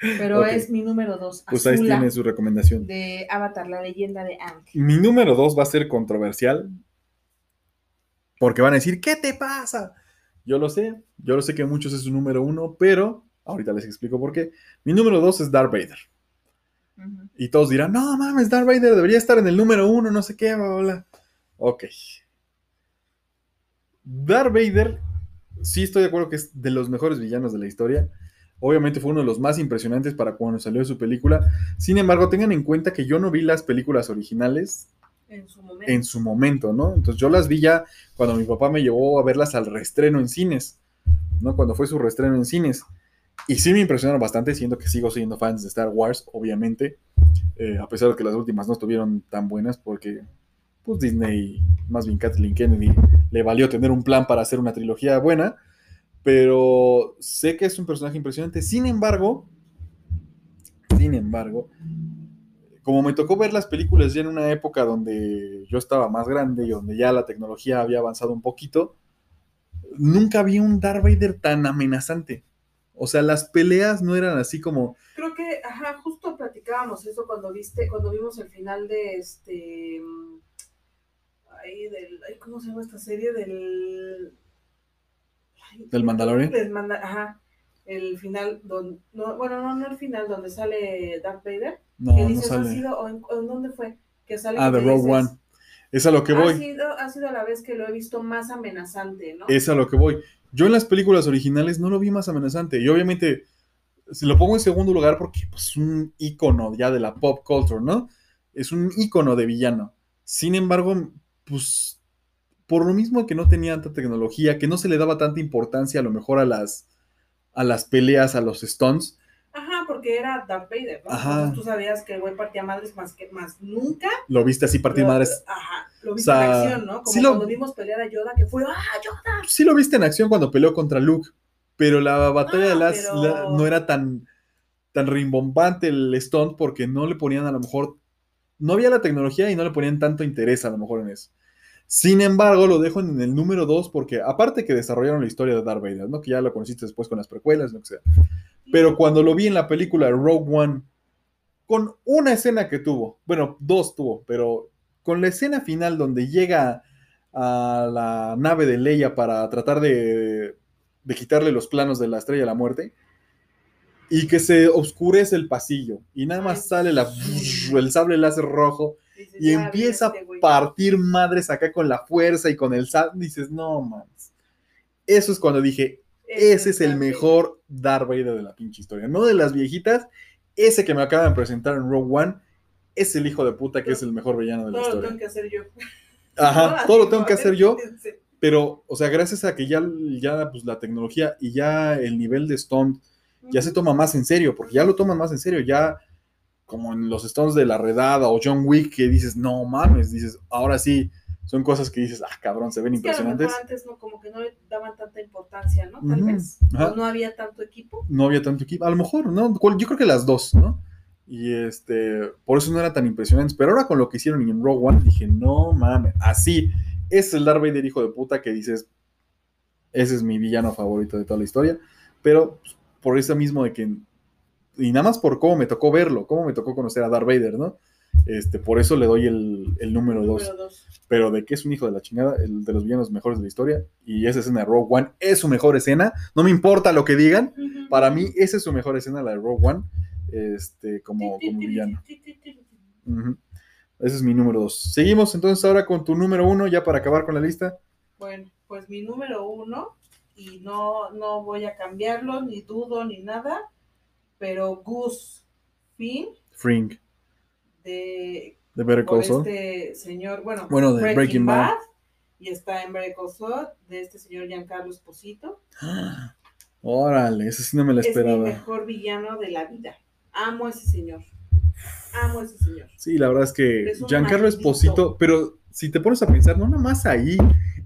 B: Pero
A: Ok.
B: es mi número dos.
A: Pues ahí
B: Azula,
A: tiene su recomendación.
B: de Avatar, la leyenda de Aang.
A: Mi número dos va a ser controversial. Porque van a decir, ¿qué te pasa? Yo lo sé, yo lo sé que muchos es su número uno, pero ahorita les explico por qué. Mi número dos es Darth Vader. Y todos dirán, no mames, Darth Vader debería estar en el número uno, no sé qué, bla, bla, bla". Ok. Darth Vader, sí estoy de acuerdo que es de los mejores villanos de la historia. Obviamente fue uno de los más impresionantes para cuando salió su película. Sin embargo, tengan en cuenta que yo no vi las películas originales
B: En su momento.
A: en su momento, ¿no? Entonces yo las vi ya cuando mi papá me llevó a verlas al reestreno en cines, ¿no? Cuando fue su reestreno en cines. Y sí me impresionaron bastante, siendo que sigo siendo fans de Star Wars, obviamente, eh, a pesar de que las últimas no estuvieron tan buenas, porque pues Disney, más bien Kathleen Kennedy, le valió tener un plan para hacer una trilogía buena, pero sé que es un personaje impresionante. Sin embargo, sin embargo, como me tocó ver las películas ya en una época donde yo estaba más grande y donde ya la tecnología había avanzado un poquito, nunca vi un Darth Vader tan amenazante. O sea, las peleas no eran así como,
B: Creo que, ajá, justo platicábamos eso cuando viste, cuando vimos el final de este. mm, Ahí del. ay, ¿Cómo se llama esta serie? Del. ay,
A: ¿Del Mandalorian?
B: del Manda- ajá. El final, donde, no, bueno, no, no el final, donde sale Darth Vader.
A: no,
B: que
A: no
B: dices, ¿ha
A: sale.
B: sido, o en, o en dónde fue? Que sale
A: Ah, de Rogue
B: dices,
A: One. Es a lo que
B: Ha
A: voy.
B: sido, ha sido la vez que lo he visto más amenazante, ¿no?
A: Es a lo que voy. Yo en las películas originales no lo vi más amenazante. Y obviamente, se lo pongo en segundo lugar porque pues, es un icono ya de la pop culture, ¿no? Es un icono de villano. Sin embargo, pues, por lo mismo que no tenía tanta tecnología, que no se le daba tanta importancia a lo mejor a las, a las peleas, a los stunts,
B: porque era Darth Vader, ¿no?
A: Ajá.
B: Entonces tú sabías que el güey partía madres más que más nunca.
A: lo viste así partir
B: lo-
A: madres.
B: Ajá, lo viste
A: O sea,
B: en acción, ¿no? Como
A: sí lo-
B: cuando vimos pelear a Yoda, que fue, ¡ah, Yoda!
A: Sí lo viste en acción cuando peleó contra Luke, pero la batalla
B: Ah,
A: de las
B: pero-
A: la- no era tan, tan rimbombante el stunt porque no le ponían a lo mejor, no había la tecnología y no le ponían tanto interés a lo mejor en eso. Sin embargo, lo dejo en el número 2 porque aparte que desarrollaron la historia de Darth Vader, ¿no? Que ya lo conociste después con las precuelas, lo que sea. Pero cuando lo vi en la película Rogue One, con una escena que tuvo, bueno, dos tuvo, pero con la escena final donde llega a la nave de Leia para tratar de, de quitarle los planos de la estrella de la muerte, y que se oscurece el pasillo, y nada más
B: Ay,
A: sale la, el sable láser rojo,
B: Dices,
A: y
B: "Ya,
A: empieza a
B: este güey".
A: partir madres acá con la fuerza y con el sable, dices, no mames. Eso es cuando dije, ese es el mejor Darth Vader de la pinche historia. No de las viejitas, ese que me acaban de presentar en Rogue One, es el hijo de puta que es el mejor villano de la
B: Todo lo
A: historia.
B: tengo que hacer yo.
A: Ajá,
B: ¿No?
A: todo lo tengo que hacer yo,
B: sí.
A: pero, o sea, gracias a que ya, ya pues, la tecnología y ya el nivel de stunt ya se toma más en serio, porque ya lo toman más en serio, ya como en los stones de la redada o John Wick, que dices, no mames, dices, ahora sí, son cosas que dices, ah, cabrón, se ven
B: Es
A: impresionantes.
B: antes no, como que no le daban tanta importancia, ¿no? Tal vez. O no había tanto equipo.
A: no había tanto equipo. A lo mejor, ¿no? Yo creo que las dos, ¿no? Y este, por eso no eran tan impresionantes. Pero ahora con lo que hicieron en Rogue One, dije, no mames, así, es el Darth Vader hijo de puta que dices, ese es mi villano favorito de toda la historia, pero pues, por eso mismo de que, y nada más por cómo me tocó verlo, cómo me tocó conocer a Darth Vader, ¿no? Este, por eso le doy el, el número 2. Pero de que es un hijo de la chingada, el de los villanos mejores de la historia, y esa escena de Rogue One es su mejor escena, no me importa lo que digan, para mí esa es su mejor escena, la de Rogue One, este, como, como villano. Ese es mi número 2. Seguimos entonces ahora con tu número 1, ya para acabar con la lista.
B: Bueno, pues mi número uno, y no, no voy a cambiarlo, ni dudo, ni nada, pero Gus Finn
A: Fring,
B: de
A: de Better
B: por
A: Call Saul.
B: este señor, bueno,
A: Bueno, de Breaking Bad.
B: y está en Better Call Saul, de este señor Giancarlo Esposito.
A: ¡Ah! Órale, ese sí no me la
B: Es mi
A: esperaba.
B: mejor villano de la vida. Amo a ese señor. Amo a ese señor.
A: Sí, la verdad es que
B: Es
A: Giancarlo
B: maldito.
A: Esposito, pero si te pones a pensar, no nada más ahí,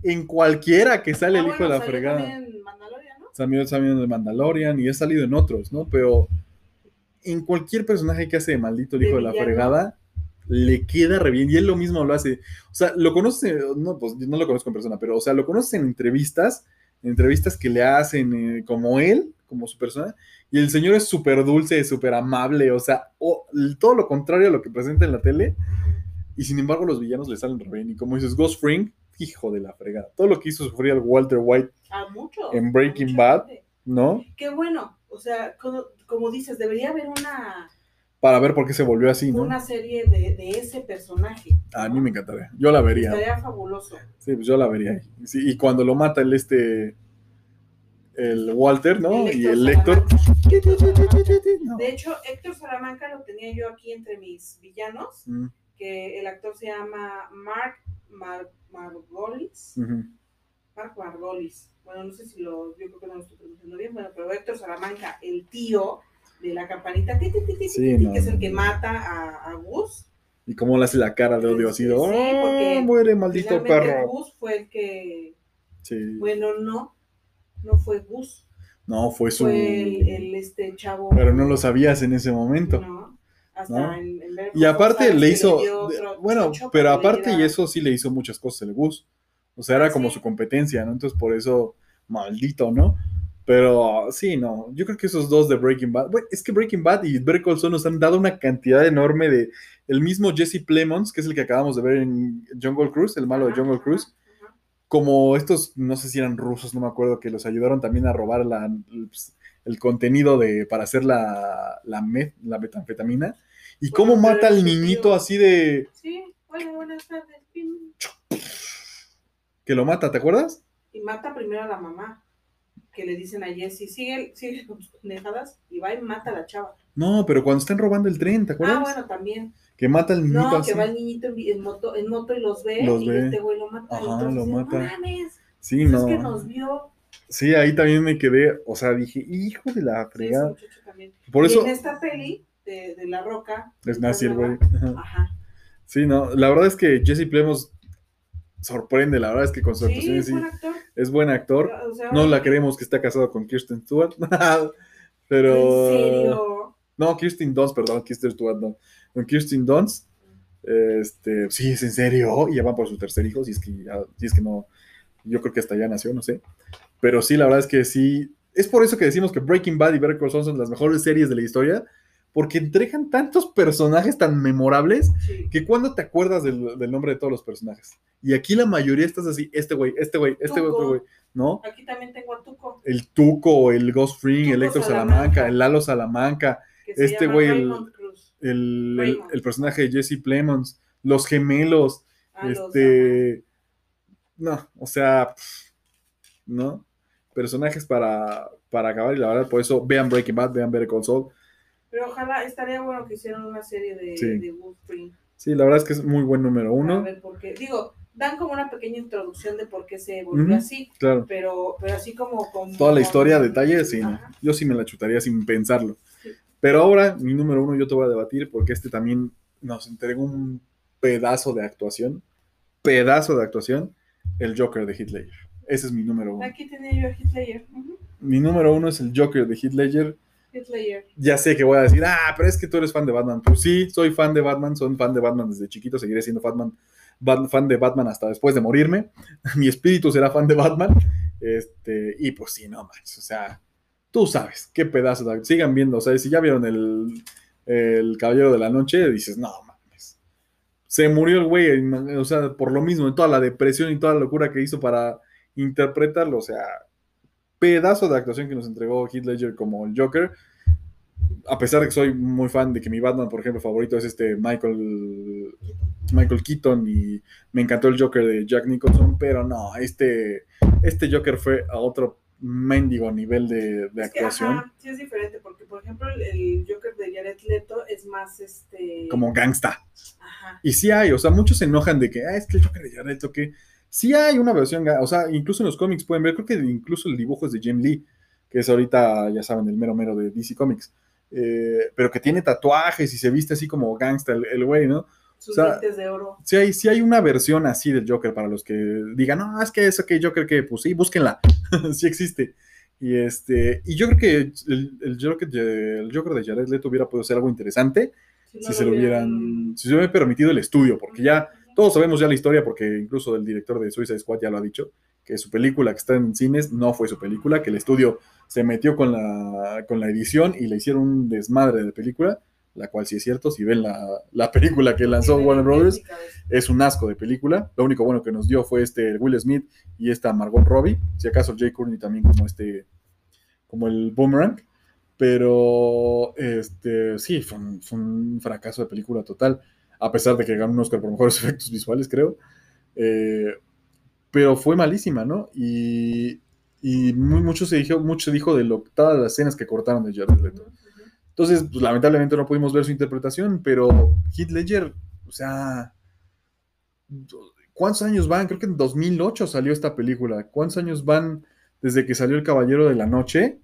A: en cualquiera que sale
B: Ah,
A: el hijo
B: bueno,
A: de la
B: salió
A: fregada.
B: también en Mandalorian, ¿no?
A: También salido de Mandalorian y ha salido en otros, ¿no? Pero en cualquier personaje que hace de maldito el hijo de la fregada, le queda re bien. Y él lo mismo lo hace. O sea, lo conoce, no, pues no lo conozco en persona, pero, o sea, lo conoce en entrevistas, en entrevistas que le hacen eh, como él, como su persona. Y el señor es súper dulce, súper amable, o sea, o- todo lo contrario a lo que presenta en la tele. Y sin embargo, los villanos le salen re bien. Y como dices, Ghost Fring, hijo de la fregada. Todo lo que hizo sufrir al Walter White,
B: A mucho.
A: En Breaking
B: a
A: Bad.
B: gente.
A: ¿no?
B: Qué bueno. O sea, como, dices, debería haber una,
A: Para ver por qué se volvió así, ¿no?
B: una serie de, de ese personaje.
A: A mí me encantaría. Yo la vería.
B: Estaría fabuloso.
A: Sí, pues yo la vería. ahí. Sí, y cuando lo mata el este. El Walter, ¿no?
B: El
A: y
B: Héctor
A: el.
B: Salamanca. De hecho, Héctor Salamanca lo tenía yo aquí entre mis villanos,
A: Mm,
B: que el actor se llama Mark Mar Margolis.
A: ujú.
B: Mark Margolis. Bueno, no sé si lo, yo creo que no lo estoy pronunciando bien, bueno, pero Héctor Salamanca, el tío de la campanita,
A: Sí, no,
B: que es el que mata a, a Gus.
A: Y cómo le hace la cara de odio así.
B: Sí, porque
A: ¡Oh, muere, maldito perro!
B: Gus fue el que,
A: Sí.
B: bueno, no, no fue Gus,
A: No, fue su.
B: fue el, el, este chavo.
A: Pero no lo sabías en ese momento.
B: No, hasta
A: ¿no?
B: en, en
A: Y aparte le hizo.
B: dio otro
A: Bueno, pero aparte y eso sí le hizo muchas cosas el Gus. O sea, era
B: Ah,
A: como
B: sí.
A: su competencia, ¿no? Entonces por eso, maldito, ¿no? Pero sí, no. Yo creo que esos dos de Breaking Bad. Bueno, es que Breaking Bad y Better Call Saul nos han dado una cantidad enorme de. El mismo Jesse Plemons, que es el que acabamos de ver en Jungle Cruise, el malo de Jungle Cruise. Como estos, no sé si eran rusos, no me acuerdo, que los ayudaron también a robar la, el, pues, el contenido de, para hacer la, la, met- la metanfetamina. Y cómo mata al niñito así de.
B: Sí, bueno, buenas tardes.
A: Que lo mata, ¿te acuerdas?
B: Y mata primero a la mamá, que le dicen a Jessie, sigue, sigue con tus pendejadas, y va y mata a la chava.
A: No, pero cuando están robando el tren, ¿te acuerdas?
B: Ah, bueno, también.
A: Que mata al niñito
B: No,
A: así.
B: que va el niñito en, en moto, en moto y los ve,
A: Los
B: y
A: ve.
B: este güey lo mata.
A: Ajá,
B: entonces
A: lo mata.
B: No mames,
A: Sí,
B: pues
A: no.
B: es que nos vio.
A: Sí, ahí también me quedé, o sea, dije, hijo de la
B: Sí,
A: fregada.
B: muchacho también.
A: Por
B: y
A: eso
B: en esta peli de, de La Roca.
A: es nazi el güey. Ajá. Sí, no, la verdad es que Jesse Plemons sorprende, la verdad es que con su actuación
B: es
A: sí,
B: buen actor.
A: es buen actor.
B: O sea,
A: No la queremos que está casado con Kirsten Stewart. Pero.
B: ¿En serio?
A: No, Kirsten Dunst, perdón, Kirsten Stewart no. Con Kirsten Dunst. Este, sí, es en serio. Y ya va por su tercer hijo, si es que ya- si es que no. Yo creo que hasta ya nació, no sé. Pero sí, la verdad es que sí. Es por eso que decimos que Breaking Bad y Better Call Saul son las mejores series de la historia. Porque entregan tantos personajes tan memorables
B: Sí.
A: que cuando te acuerdas del, del nombre de todos los personajes. Y aquí la mayoría estás así, este güey, este güey, este güey, otro güey, ¿no?
B: Aquí también tengo a Tuco.
A: El Tuco, el Ghost Fring, el Héctor
B: Salamanca.
A: Salamanca, el Lalo Salamanca, Este güey, el- el, el-
B: Raymond.
A: el personaje de Jesse Plemons, los gemelos,
B: Ah, los-
A: este... No, o sea, pff, ¿no? Personajes para, para acabar y la verdad, por eso vean Breaking Bad, vean Better Saul.
B: Pero ojalá, estaría bueno que hicieran una serie de,
A: Sí.
B: de Wolf Spring.
A: Sí, la verdad es que es muy buen número
B: A
A: uno,
B: ver por qué. Digo, dan como una pequeña introducción de por qué se volvió
A: Ujú.
B: así,
A: claro.
B: pero, pero así como con...
A: Toda la
B: con-
A: historia, detalles, sí.
B: Ajá.
A: Yo sí me la chutaría sin pensarlo.
B: Sí.
A: Pero ahora, mi número uno, yo te voy a debatir porque este también nos entregó un pedazo de actuación. Pedazo de actuación. El Joker de Ledger. Ese es mi número uno.
B: Aquí tenía yo a Hitler.
A: Mi número uno es el Joker de Heath Ya sé que voy a decir, ah, pero es que tú eres fan de Batman. Pues sí, soy fan de Batman, soy fan de Batman desde chiquito, seguiré siendo Batman, fan de Batman hasta después de morirme. Mi espíritu será fan de Batman. Este, y pues sí, no manches, o sea, tú sabes qué pedazo. Sigan viendo, o sea, si ya vieron el, el Caballero de la Noche, dices, no mames. Se murió el güey, o sea, por lo mismo, en toda la depresión y toda la locura que hizo para interpretarlo, o sea, pedazo de actuación que nos entregó Heath Ledger como el Joker a pesar de que soy muy fan de que mi Batman, por ejemplo, favorito es este Michael, Michael Keaton y me encantó el Joker de Jack Nicholson, pero no, este, este Joker fue a otro mendigo nivel de, actuación.
B: sí, es diferente, porque por ejemplo el, Joker de Jared Leto es más este...
A: Como gangsta. Y sí hay, o sea, muchos se enojan de que, ah, es que el Joker de Jared Leto, que sí hay una versión, o sea, incluso en los cómics pueden ver, creo que incluso el dibujo es de Jim Lee, que es ahorita, ya saben, el mero mero de DC Comics. Eh, pero que tiene tatuajes y se viste así como gangsta el güey, ¿no?
B: Sus de oro.
A: Sí hay, hay una versión así del Joker para los que digan, no, es que eso que Joker que, pues sí, búsquenla, sí existe. Y, este, y yo creo que el, Joker, el Joker de Jared Leto hubiera podido ser algo interesante si, se lo hubieran, si se hubiera permitido el estudio, porque ya todos sabemos ya la historia, porque incluso el director de Suicide Squad ya lo ha dicho, que su película que está en cines no fue su película, que el estudio se metió con la, con la edición y le hicieron un desmadre de película, la cual sí es cierto, si ven la, película que lanzó Warner Brothers, es un asco de película. Lo único bueno que nos dio fue este Will Smith y esta Margot Robbie, si acaso Jay Courtney también como este, como el Boomerang. Pero este, sí, fue un, fracaso de película total, a pesar de que ganó un Oscar por mejores efectos visuales, creo. Eh, pero fue malísima, ¿no? Y, y muy, mucho, se dijo, mucho se dijo de lo, todas las escenas que cortaron de Jared Leto. Entonces, pues, lamentablemente no pudimos ver su interpretación, pero Heath Ledger, o sea, ¿cuántos años van? Creo que en 2008 salió esta película. ¿Cuántos años van desde que salió El Caballero de la Noche?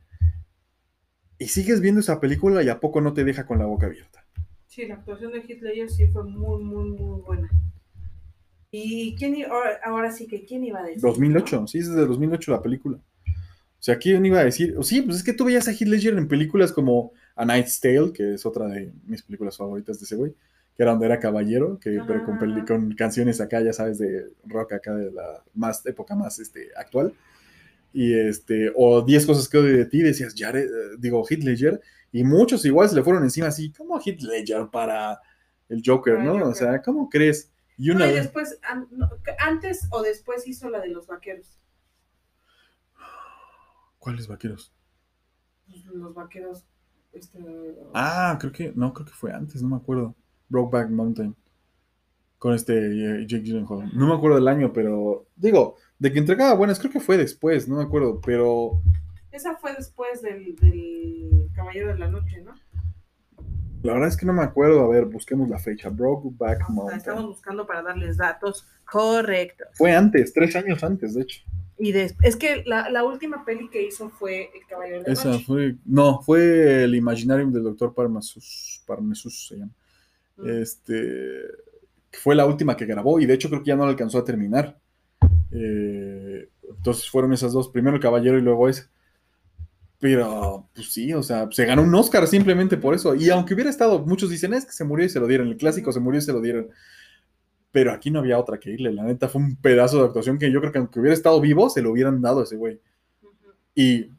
A: Y sigues viendo esa película y a poco no te deja con la boca abierta.
B: Sí, la actuación de Ledger sí fue muy, muy, muy buena. ¿Y quién ahora, sí que quién iba a decir?
A: 2008, sí, es desde 2008 la película. O sea, ¿quién iba a decir? Sí, pues es que tú veías a Heath Ledger en películas como A Night's Tale, que es otra de mis películas favoritas de ese güey, que era donde era caballero, que, pero con, con, canciones acá, ya sabes, de rock acá de la más época más este, actual. Y este, o 10 cosas que odio de ti, decías, Jared, eh, digo, Heath Ledger, y muchos igual se le fueron encima así, ¿cómo Heath Ledger para el Joker, no? O sea, ¿cómo crees?
B: Y una después, antes o después hizo la de los vaqueros.
A: ¿Cuáles vaqueros?
B: Pues, los vaqueros. Este...
A: Ah, creo que. No, creo que fue antes, no me acuerdo. Brokeback Mountain. Con este eh, Jake Gyllenhaal. No me acuerdo del año, pero. Digo, de que entregaba buenas, creo que fue después, no me acuerdo, pero.
B: Esa fue después del, del Caballero de la Noche, ¿no?
A: La verdad es que no me acuerdo. A ver, busquemos la fecha. Brokeback Mountain.
B: Estamos buscando para darles datos correctos.
A: Fue antes, tres años antes, de hecho.
B: Y es que la, última peli que hizo fue El Caballero de la Esa
A: fue, no, fue el Imaginarium del Doctor Parnassus, Parnassus se llama. Mm. Este, fue la última que grabó y de hecho creo que ya no la alcanzó a terminar. Eh, entonces fueron esas dos, primero El Caballero y luego ese. Pero, pues sí, o sea, se ganó un Oscar simplemente por eso. Y aunque hubiera estado, muchos dicen, es que se murió y se lo dieron. El clásico se murió y se lo dieron pero aquí no había otra que irle. La neta fue un pedazo de actuación que yo creo que aunque hubiera estado vivo, se lo hubieran dado a ese güey. Y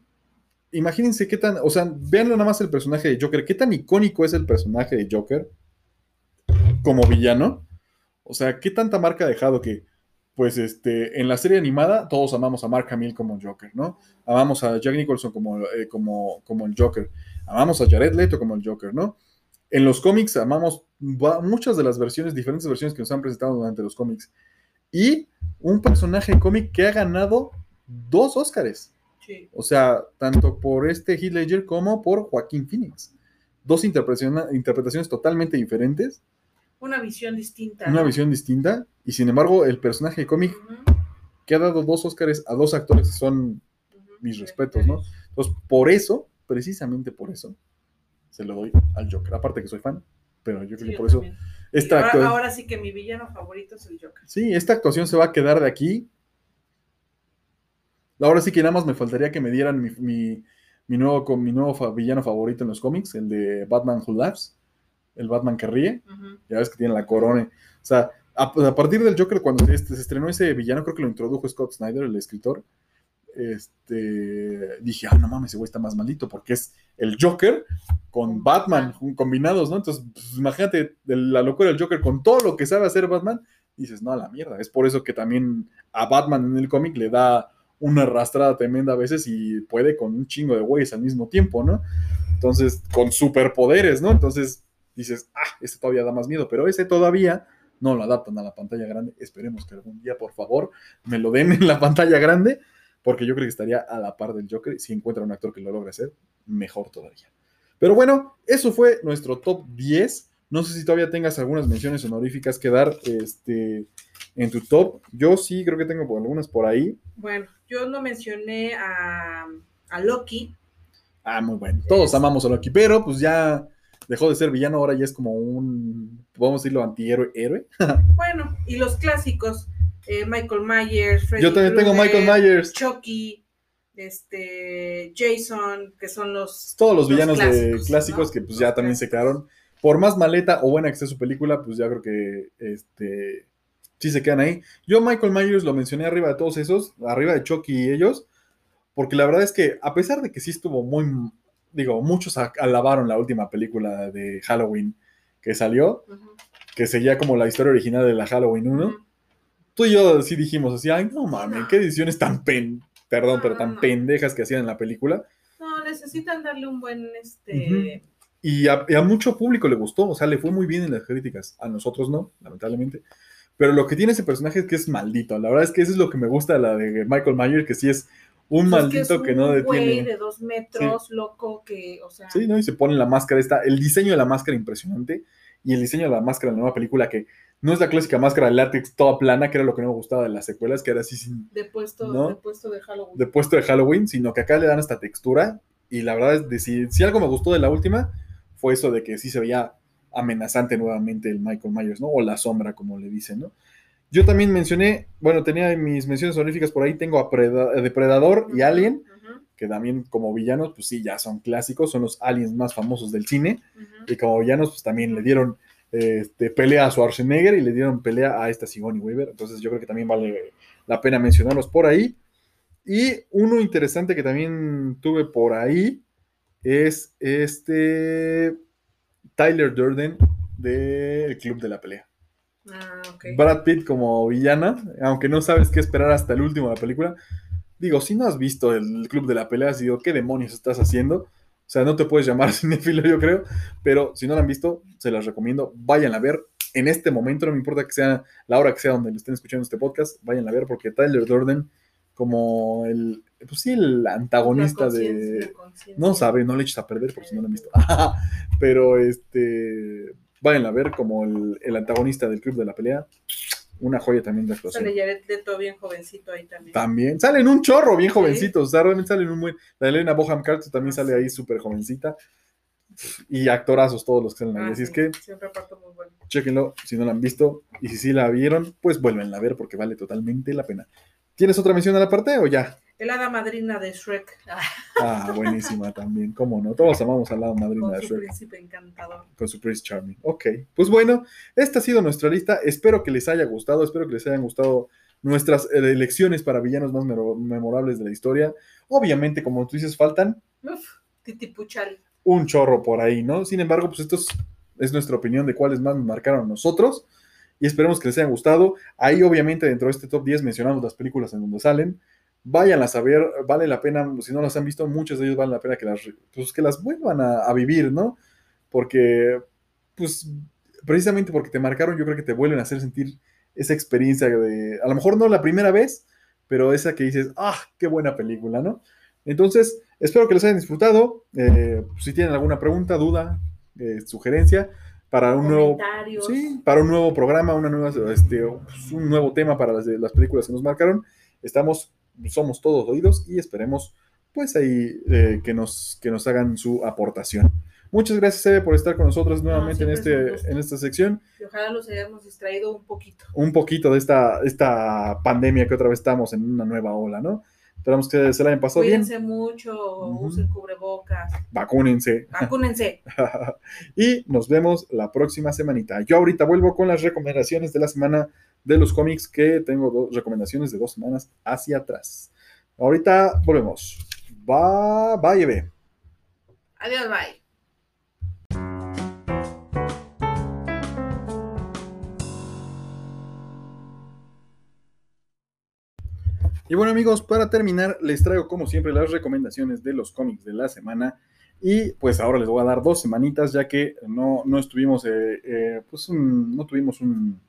A: imagínense qué tan, o sea, vean nada más el personaje de Joker, qué tan icónico es el personaje de Joker como villano. O sea, qué tanta marca ha dejado que, pues, este, en la serie animada todos amamos a Mark Hamill como Joker, ¿no? Amamos a Jack Nicholson como, eh, como, como el Joker. Amamos a Jared Leto como el Joker, ¿no? En los cómics amamos muchas de las versiones, diferentes versiones que nos han presentado durante los cómics. Y un personaje cómic que ha ganado dos Óscares. O sea, tanto por este Heath Ledger como por Joaquín Phoenix. Dos interpretaciones totalmente diferentes.
B: Una visión distinta.
A: Una visión distinta. Y sin embargo, el personaje cómic que ha dado dos Óscares a dos actores son mis respetos, ¿no? Entonces, por eso, precisamente por eso, se lo doy al Joker. Aparte que soy fan, pero yo creo que por eso.
B: Esta ahora, sí que mi villano favorito es el Joker.
A: Sí, esta actuación se va a quedar de aquí. Ahora sí que nada más me faltaría que me dieran mi, nuevo, mi nuevo villano favorito en los cómics, el de Batman Who Laughs, el Batman que ríe. Ya ves que tiene la corona. O sea, a, a partir del Joker, cuando se, se estrenó ese villano, creo que lo introdujo Scott Snyder, el escritor, este, dije, ah, no mames, ese güey está más maldito porque es el Joker con Batman combinados, ¿no? Entonces, pues, imagínate la locura del Joker con todo lo que sabe hacer Batman, dices, no, a la mierda. Es por eso que también a Batman en el cómic le da una arrastrada tremenda a veces y puede con un chingo de güeyes al mismo tiempo, ¿no? Entonces, con superpoderes, ¿no? Entonces dices, ah, este todavía da más miedo, pero ese todavía no lo adaptan a la pantalla grande. Esperemos que algún día, por favor, me lo den en la pantalla grande porque yo creo que estaría a la par del Joker. Si encuentra un actor que lo logre hacer, mejor todavía. Pero bueno, eso fue nuestro top 10. No sé si todavía tengas algunas menciones honoríficas que dar este, en tu top. Yo sí creo que tengo algunas por ahí.
B: Bueno, yo no mencioné a, a Loki.
A: Ah, muy bueno. Todos amamos a Loki, pero pues ya dejó de ser villano, ahora ya es como un, podemos decirlo, antihéroe. héroe.
B: bueno, y los clásicos. Eh, Michael Myers,
A: Freddy Yo también tengo Michael Myers.
B: Chucky, este, Jason, que son los.
A: Todos los, villanos clásicos, de clásicos que pues ya también se quedaron. Por más maleta o buena que sea su película, pues ya creo que este, sí se quedan ahí. Yo Michael Myers lo mencioné arriba de todos esos, arriba de Chucky y ellos, porque la verdad es que a pesar de que sí estuvo muy, digo, muchos alabaron la última película de Halloween que salió, que seguía como la historia original de la Halloween 1 tú y yo sí dijimos así, ay, no mames, qué ediciones tan pen, perdón, pero tan pendejas que hacían en la película.
B: No, necesitan darle un buen, este...
A: y, a, mucho público le gustó, o sea, le fue muy bien en las críticas, a nosotros no, lamentablemente. Pero lo que tiene ese personaje es que es maldito, la verdad es que eso es lo que me gusta de la de Michael Myers, que sí es un pues maldito que, no detiene.
B: Güey de dos metros, loco, que, o sea.
A: Sí, ¿no? Y se pone la máscara esta, el diseño de la máscara impresionante y el diseño de la máscara en la nueva película que no es la clásica máscara de látex toda plana, que era lo que no me gustaba de las secuelas, que era así sin.
B: De puesto, de, puesto de Halloween.
A: De puesto de Halloween, sino que acá le dan esta textura. Y la verdad es que si, algo me gustó de la última, fue eso de que sí se veía amenazante nuevamente el Michael Myers, ¿no? O la sombra, como le dicen, ¿no? Yo también mencioné, bueno, tenía mis menciones honoríficas por ahí, tengo a Depredador y Alien, que también como villanos, pues sí, ya son clásicos, son los aliens más famosos del cine, y como villanos, pues también le dieron este, pelea a Schwarzenegger y le dieron pelea a esta Sigourney Weaver. Entonces yo creo que también vale la pena mencionarlos por ahí. Y uno interesante que también tuve por ahí es este Tyler Durden del Club de la Pelea.
B: Ah,
A: Brad Pitt como villana, aunque no sabes qué esperar hasta el último de la película. Digo, si no has visto el Club de la Pelea, digo, ¿qué demonios estás haciendo? O sea, no te puedes llamar cinéfilo, yo creo, pero si no la han visto, se las recomiendo. Vayan a ver en este momento, no me importa que sea la hora que sea donde estén escuchando este podcast, vayan a ver porque Tyler Durden, como el, pues sí, el antagonista de... No sabe, no le eches a perder por si no lo han visto. pero este, vayan a ver como el, el antagonista del club de la pelea una joya también de actuación.
B: Sale Jared Leto bien jovencito ahí también.
A: También. Salen un chorro bien jovencitos. O sea, realmente salen un buen. La Elena Boham Carter también sale ahí súper jovencita. Y actorazos todos los que salen ahí. Ah, Así es que.
B: Siempre muy bueno.
A: Chequenlo si no la han visto. Y si sí la vieron, pues vuelven a ver porque vale totalmente la pena. ¿Tienes otra mención a la parte o ya?
B: El hada madrina de Shrek.
A: Ah, buenísima también. ¿Cómo no? Todos amamos al hada madrina de Shrek. Con
B: su príncipe encantador.
A: Con su Prince Charming. Ok. Pues bueno, esta ha sido nuestra lista. Espero que les haya gustado. Espero que les hayan gustado nuestras elecciones para villanos más memorables de la historia. Obviamente, como tú dices, faltan.
B: Uf, titipuchal.
A: Un chorro por ahí, ¿no? Sin embargo, pues esto es, nuestra opinión de cuáles más nos marcaron a nosotros. Y esperemos que les hayan gustado. Ahí, obviamente, dentro de este top 10 mencionamos las películas en donde salen vayan a saber, vale la pena, si no las han visto, muchos de ellos vale la pena que las, pues, que las vuelvan a, vivir, ¿no? Porque, pues, precisamente porque te marcaron, yo creo que te vuelven a hacer sentir esa experiencia de, a lo mejor no la primera vez, pero esa que dices, ah, qué buena película, ¿no? Entonces, espero que les hayan disfrutado. Eh, si tienen alguna pregunta, duda, eh, sugerencia, para un nuevo sí, para un nuevo programa, una nueva, este, pues, un nuevo tema para las, las películas que nos marcaron, estamos somos todos oídos y esperemos pues ahí eh, que, nos, que nos hagan su aportación. Muchas gracias, Eve, por estar con nosotros nuevamente en, este, en esta sección.
B: Y ojalá los hayamos distraído un poquito.
A: Un poquito de esta, esta pandemia que otra vez estamos en una nueva ola, ¿no? Esperamos que se la hayan pasado
B: Cuídense
A: bien.
B: mucho, usen cubrebocas,
A: Vacúnense.
B: vacúnense.
A: y nos vemos la próxima semanita. Yo ahorita vuelvo con las recomendaciones de la semana de los cómics, que tengo dos recomendaciones de dos semanas hacia atrás. Ahorita volvemos. Bye, bye.
B: Adiós, bye.
A: Y bueno amigos, para terminar les traigo como siempre las recomendaciones de los cómics de la semana. Y pues ahora les voy a dar dos semanitas ya que no, no estuvimos, eh, eh, pues un, no tuvimos un,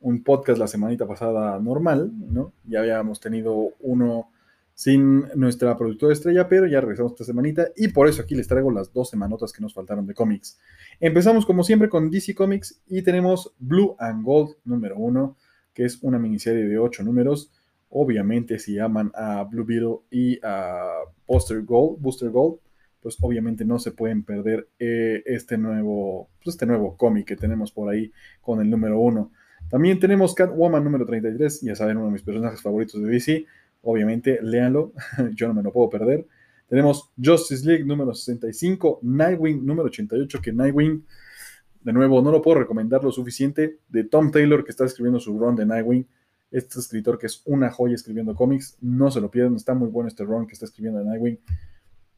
A: un, podcast la semanita pasada normal, ¿no? Ya habíamos tenido uno sin nuestra productora estrella, pero ya regresamos esta semanita y por eso aquí les traigo las dos semanotas que nos faltaron de cómics. Empezamos como siempre con DC Comics y tenemos Blue and Gold número uno, que es una miniserie de ocho números Obviamente, si aman a Blue Beetle y a Booster Gold, Booster Gold, pues obviamente no se pueden perder eh, este nuevo, pues este nuevo cómic que tenemos por ahí con el número uno. También tenemos Catwoman número 33, ya saben, uno de mis personajes favoritos de DC. Obviamente, léanlo, yo no me lo puedo perder. Tenemos Justice League número 65, Nightwing número 88, que Nightwing, de nuevo, no lo puedo recomendar lo suficiente, de Tom Taylor, que está escribiendo su run de Nightwing este escritor que es una joya escribiendo cómics. No se lo pierdan, está muy bueno este run que está escribiendo en Nightwing.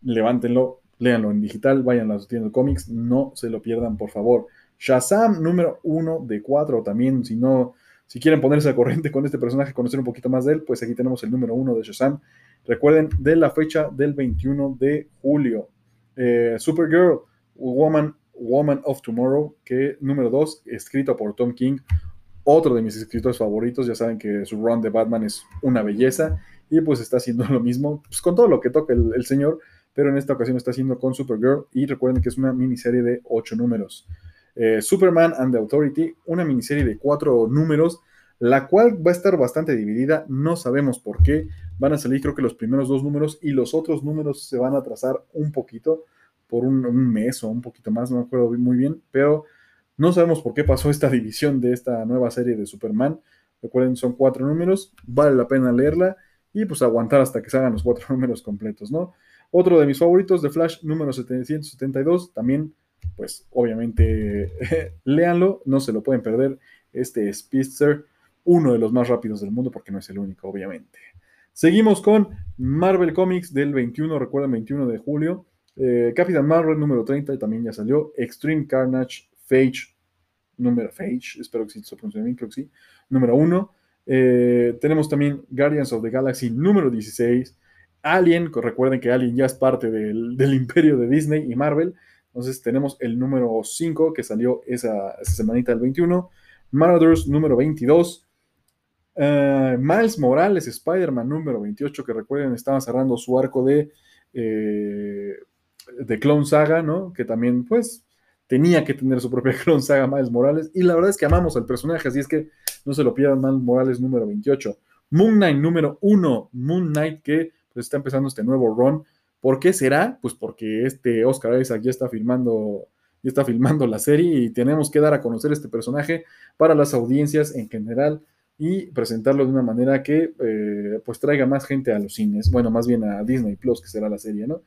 A: Levántenlo, léanlo en digital, vayan a las tiendas de cómics, no se lo pierdan, por favor. Shazam número uno de cuatro, también si no, si quieren ponerse a corriente con este personaje, conocer un poquito más de él, pues aquí tenemos el número uno de Shazam. Recuerden, de la fecha del 21 de julio. Eh, Supergirl, Woman, Woman of Tomorrow, que número dos, escrito por Tom King, otro de mis escritores favoritos. Ya saben que su run de Batman es una belleza y pues está haciendo lo mismo pues, con todo lo que toca el, señor, pero en esta ocasión está haciendo con Supergirl y recuerden que es una miniserie de ocho números. Eh, Superman and the Authority, una miniserie de cuatro números, la cual va a estar bastante dividida, no sabemos por qué, van a salir creo que los primeros dos números y los otros números se van a trazar un poquito por un, un mes o un poquito más, no me acuerdo muy bien, pero no sabemos por qué pasó esta división de esta nueva serie de Superman. Recuerden, son cuatro números, vale la pena leerla y pues aguantar hasta que salgan los cuatro números completos, ¿no? Otro de mis favoritos de Flash, número 772, también, pues obviamente, léanlo, no se lo pueden perder. Este Speedster, uno de los más rápidos del mundo, porque no es el único, obviamente. Seguimos con Marvel Comics del 21, recuerden, 21 de julio. Eh, Capitán Marvel número 30 también ya salió. Extreme Carnage Phage, número Phage, espero que sí se pronuncie bien, creo que sí, número uno. Eh, tenemos también Guardians of the Galaxy número 16. Alien, recuerden que Alien ya es parte del, imperio de Disney y Marvel. Entonces tenemos el número 5 que salió esa, semanita del 21. Marauders número 22. Eh, Miles Morales, Spider-Man número 28, que recuerden estaba cerrando su arco de, eh, de Clone Saga, ¿no? Que también, pues, tenía que tener su propia clon saga Miles Morales. Y la verdad es que amamos al personaje, así es que no se lo pierdan Miles Morales número 28. Moon Knight número 1. Moon Knight que pues, está empezando este nuevo run. ¿Por qué será? Pues porque este Oscar Isaac ya está filmando, ya está filmando la serie y tenemos que dar a conocer este personaje para las audiencias en general y presentarlo de una manera que eh, pues traiga más gente a los cines, bueno, más bien a Disney Plus, que será la serie, ¿no?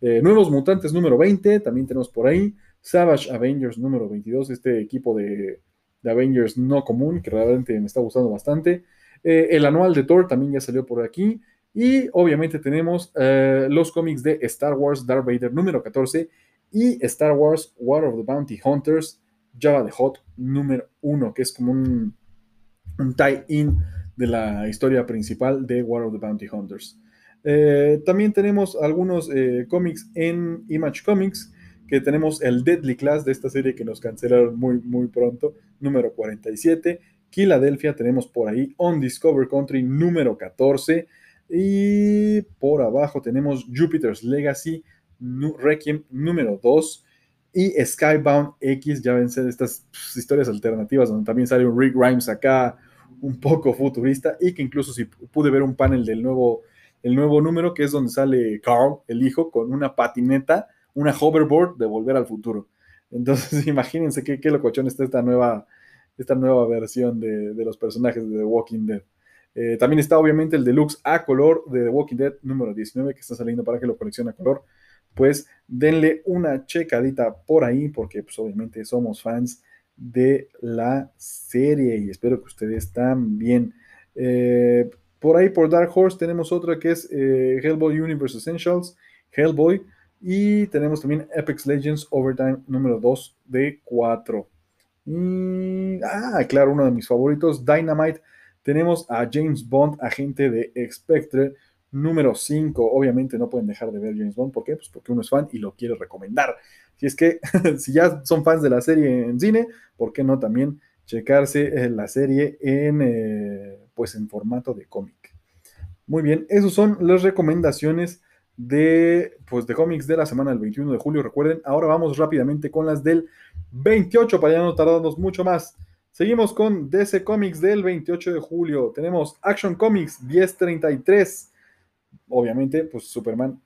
A: Eh, Nuevos Mutantes número 20, también tenemos por ahí. Savage Avengers número 22, este equipo de, Avengers no común que realmente me está gustando bastante. Eh, el anual de Thor también ya salió por aquí. Y obviamente tenemos eh, los cómics de Star Wars Darth Vader número 14 y Star Wars War of the Bounty Hunters Java the Hot número 1, que es como un, un tie-in de la historia principal de War of the Bounty Hunters. Eh, también tenemos algunos cómics en Image Comics que tenemos el Deadly Class de esta serie que nos cancelaron muy, muy pronto, número 47. Philadelphia tenemos por ahí On Discover Country número 14. Y por abajo tenemos Jupiter's Legacy Requiem número 2. Y Skybound X, ya ven estas pues, historias alternativas donde también sale un Rick Grimes acá un poco futurista y que incluso si pude ver un panel del nuevo, el nuevo número que es donde sale Carl, el hijo, con una patineta una hoverboard de Volver al Futuro. Entonces, imagínense qué, qué locochón está esta nueva, esta nueva versión de, los personajes de The Walking Dead. Eh, también está obviamente el deluxe a color de The Walking Dead número 19 que está saliendo para que lo coleccione a color. Pues denle una checadita por ahí porque pues obviamente somos fans de la serie y espero que ustedes también. Eh, por ahí por Dark Horse tenemos otra que es eh, Hellboy Universe Essentials, Hellboy y tenemos también Apex Legends Overtime número 2 de 4. ah, claro, uno de mis favoritos, Dynamite tenemos a James Bond, agente de Spectre, número 5. Obviamente no pueden dejar de ver James Bond. ¿Por qué? Pues porque uno es fan y lo quiere recomendar. Si es que, si ya son fans de la serie en cine, ¿por qué no también checarse eh, la serie en, eh, pues en formato de cómic? Muy bien, esas son las recomendaciones de, pues de cómics de la semana del 21 de julio. Recuerden, ahora vamos rápidamente con las del 28 para ya no tardarnos mucho más. Seguimos con DC Comics del 28 de julio. Tenemos Action Comics 1033. Obviamente, pues Superman,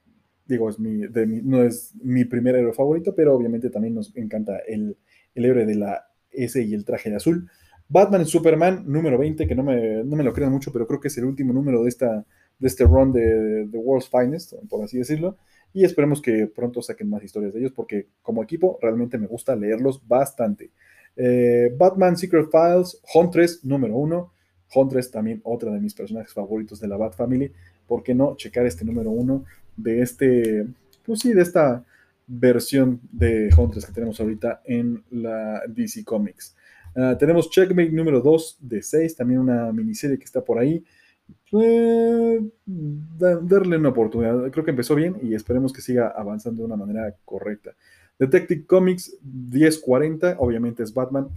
A: digo, es no es mi primer héroe favorito, pero obviamente también nos encanta el, héroe de la S y el traje de azul. Batman Superman número 20, que no me, no me lo crean mucho, pero creo que es el último número de, esta, de este run de The World's Finest, por así decirlo. Y esperemos que pronto saquen más historias de ellos, porque como equipo realmente me gusta leerlos bastante. Eh, Batman Secret Files, Huntress número uno. Huntress también otra de mis personajes favoritos de la Bat Family. ¿Por qué no checar este número uno de este, pues sí, de esta versión de Huntress que tenemos ahorita en la DC Comics? Ah, tenemos Checkmate número 2 de 6, también una miniserie que está por ahí. Eh, darle una oportunidad. Creo que empezó bien y esperemos que siga avanzando de una manera correcta. Detective Comics 1040, obviamente es Batman.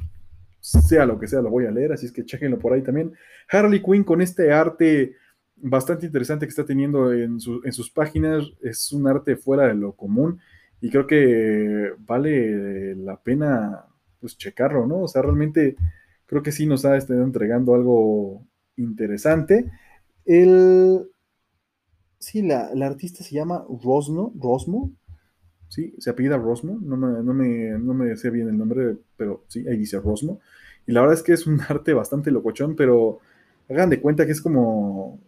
A: Sea lo que sea, lo voy a leer, así es que chequenlo por ahí también. Harley Quinn con este arte bastante interesante que está teniendo en, sus páginas. Es un arte fuera de lo común y creo que vale la pena pues checarlo, ¿no? O sea, realmente creo que sí nos ha estado entregando algo interesante. El, sí, la, la artista se llama Rosno, Rosmo, ¿sí? Se apellida Rosmo, no me, no, me, no me sé bien el nombre, pero sí, ahí dice Rosmo. Y la verdad es que es un arte bastante locochón, pero hagan de cuenta que es como,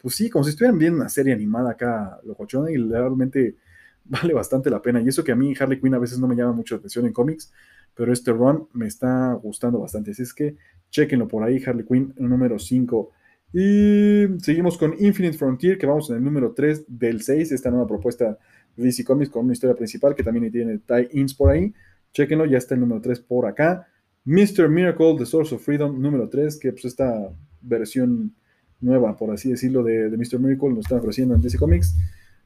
A: pues sí, como si estuvieran viendo una serie animada acá locochón y realmente vale bastante la pena. Y eso que a mí Harley Quinn a veces no me llama mucho la atención en cómics, pero este run me está gustando bastante. Así es que chequenlo por ahí, Harley Quinn número 5. Y seguimos con Infinite Frontier, que vamos en el número 3 del 6, esta nueva propuesta DC Comics con una historia principal que también tiene tie-ins por ahí. Chequenlo, ya está el número 3 por acá. Mr. Miracle, The Source of Freedom, número 3, que pues esta versión nueva, por así decirlo, de, de Mr. Miracle nos están ofreciendo en DC Comics.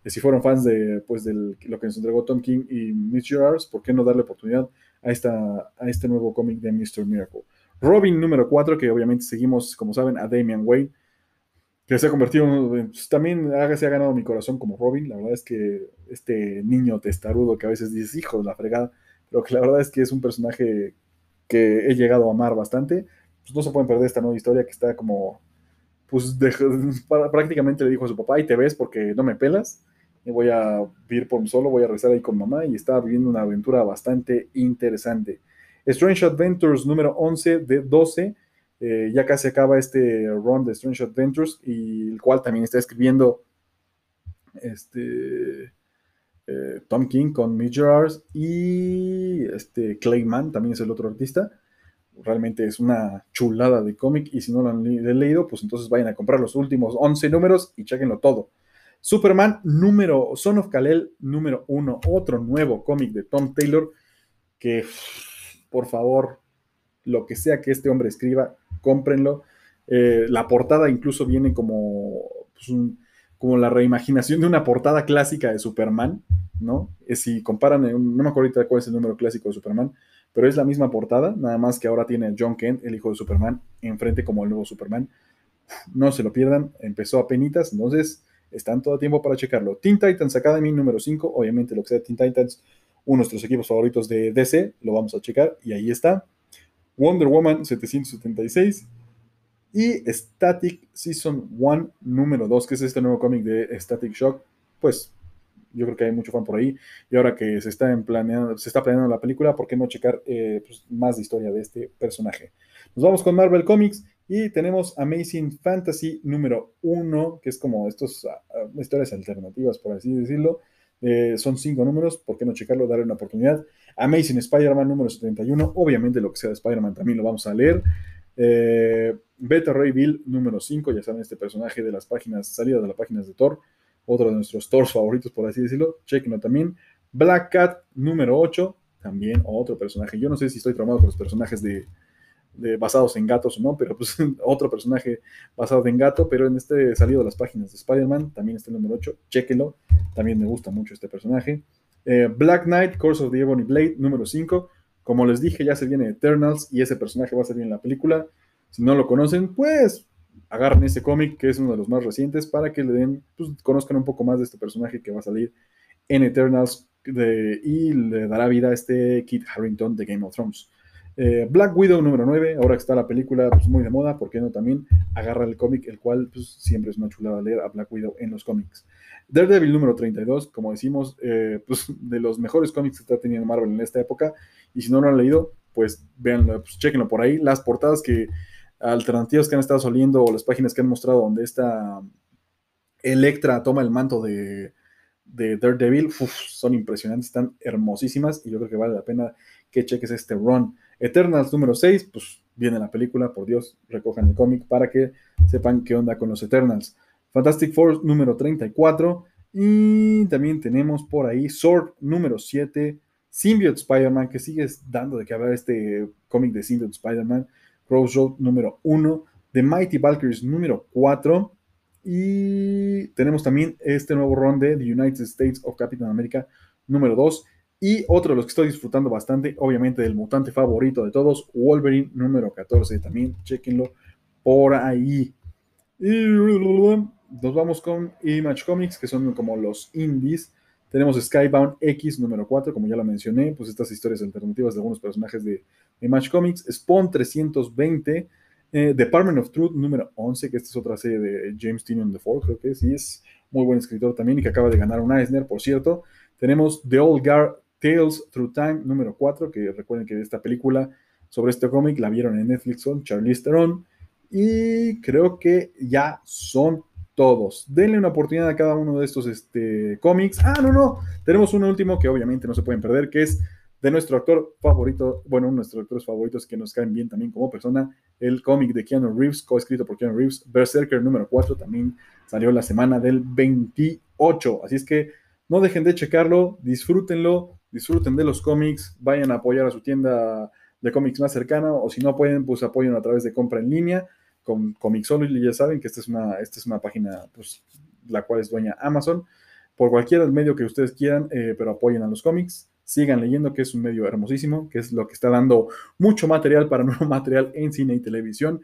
A: Eh, si fueron fans de pues, lo que nos entregó Tom King y Mitch Gerards, ¿por qué no darle oportunidad a, esta, a este nuevo cómic de Mr. Miracle? Robin número 4, que obviamente seguimos, como saben, a Damian Wayne que se ha convertido, pues, también se ha ganado mi corazón como Robin. La verdad es que este niño testarudo que a veces dices, hijo de la fregada, pero que la verdad es que es un personaje que he llegado a amar bastante. Pues no se pueden perder esta nueva historia que está como, pues prácticamente le dijo a su papá, y te ves porque no me pelas, voy a vivir por mí solo, voy a rezar ahí con mamá, y está viviendo una aventura bastante interesante. Strange Adventures número 11 de 12 eh, ya casi acaba este run de Strange Adventures y el cual también está escribiendo este eh, Tom King con Mitch y este Clayman también es el otro artista. Realmente es una chulada de cómic y si no lo han leído, pues entonces vayan a comprar los últimos 11 números y chequenlo todo. Superman número, Son of Kalel número 1, otro nuevo cómic de Tom Taylor que, por favor, lo que sea que este hombre escriba, cómprenlo. Eh, la portada incluso viene como, pues, como la reimaginación de una portada clásica de Superman, ¿no? si comparan, no me acuerdo ahorita cuál es el número clásico de Superman, pero es la misma portada, nada más que ahora tiene John Kent, el hijo de Superman, enfrente como el nuevo Superman. No se lo pierdan, empezó a penitas, entonces están todo el tiempo para checarlo. Teen Titans Academy número 5, obviamente lo que sea Teen Titans, uno de nuestros equipos favoritos de DC, lo vamos a checar y ahí está. Wonder Woman 776 y Static Season 1 número 2, que es este nuevo cómic de Static Shock. Pues yo creo que hay mucho fan por ahí. Y ahora que se está, planeando, se está planeando la película, ¿por qué no checar eh, pues, más de historia de este personaje? Nos vamos con Marvel Comics Y tenemos Amazing Fantasy número 1, que es como estos ah, ah, historias alternativas, por así decirlo. Eh, son cinco números, ¿por qué no checarlo? Darle una oportunidad. Amazing Spider-Man número 71, obviamente lo que sea de Spider-Man también lo vamos a leer. Eh, Beta Ray Bill número 5, ya saben, este personaje de las páginas, salida de las páginas de Thor, otro de nuestros Thors favoritos, por así decirlo, chequenlo también. Black Cat número 8, también otro personaje. Yo no sé si estoy traumado con los personajes de, basados en gatos o no, pero pues otro personaje basado en gato, pero en este salido de las páginas de Spider-Man, también está el número 8, chequenlo, también me gusta mucho este personaje. Eh, Black Knight, Course of the Ebony Blade, número 5, como les dije, ya se viene Eternals y ese personaje va a salir en la película. Si no lo conocen, pues agarren ese cómic, que es uno de los más recientes, para que le den, pues conozcan un poco más de este personaje que va a salir en Eternals y le dará vida a este Kit Harrington de Game of Thrones. Eh, Black Widow número 9, ahora que está la película pues, muy de moda, ¿por qué no también agarra el cómic, el cual pues, siempre es una chulada leer a Black Widow en los cómics? Daredevil número 32, como decimos, eh, pues, de los mejores cómics que está teniendo Marvel en esta época, y si no lo han leído, pues véanlo, pues chequenlo por ahí. Las portadas que alternativas que han estado saliendo o las páginas que han mostrado donde esta Electra toma el manto de, de Daredevil son impresionantes, están hermosísimas y yo creo que vale la pena que cheques este run. Eternals número 6, pues viene la película, por Dios, recojan el cómic para que sepan qué onda con los Eternals. Fantastic Four número 34 y también tenemos por ahí Sword número 7, Symbiote Spider-Man, que sigue dando de que hablar este cómic de Symbiote Spider-Man, Crossroad número 1, The Mighty Valkyries número 4 y tenemos también este nuevo run de The United States of Captain America número 2. Y otro de los que estoy disfrutando bastante, obviamente del mutante favorito de todos, Wolverine número 14. También chequenlo por ahí. Y nos vamos con Image Comics, que son como los indies. Tenemos Skybound X número 4, como ya lo mencioné, pues estas historias alternativas de algunos personajes de Image Comics. Spawn 320 eh, Department of Truth número 11, que esta es otra serie de James Tynion IV, creo que sí, es muy buen escritor también y que acaba de ganar un Eisner, por cierto. Tenemos The Old Guard Tales Through Time número 4, que recuerden que esta película sobre este cómic la vieron en Netflix con Charlize Theron. Y creo que ya son todos. Denle una oportunidad a cada uno de estos este, cómics. Ah, no, no. Tenemos un último que obviamente no se pueden perder, que es de nuestro actor favorito, bueno, nuestros actores favoritos que nos caen bien también como persona, el cómic de Keanu Reeves, coescrito por Keanu Reeves, Berserker número 4, también salió la semana del 28. Así es que no dejen de checarlo, disfrútenlo, disfruten de los cómics, vayan a apoyar a su tienda de cómics más cercana, o si no pueden, pues apoyen a través de compra en línea con Comixology, ya saben que esta es una, esta es una página, pues, la cual es dueña Amazon, por cualquier medio que ustedes quieran, eh, pero apoyen a los cómics sigan leyendo, que es un medio hermosísimo, que es lo que está dando mucho material para nuevo material en cine y televisión.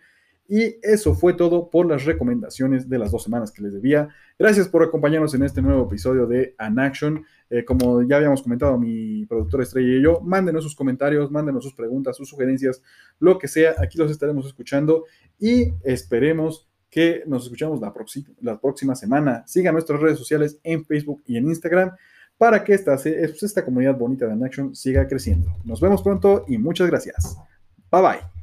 A: Y eso fue todo por las recomendaciones de las dos semanas que les debía. Gracias por acompañarnos en este nuevo episodio de An Action. Eh, como ya habíamos comentado mi productor estrella y yo, mándenos sus comentarios, mándenos sus preguntas, sus sugerencias, lo que sea. Aquí los estaremos escuchando y esperemos que nos escuchamos la, próxima semana. Sigan nuestras redes sociales en Facebook y en Instagram para que esta, esta comunidad bonita de Action siga creciendo. Nos vemos pronto y muchas gracias. Bye bye.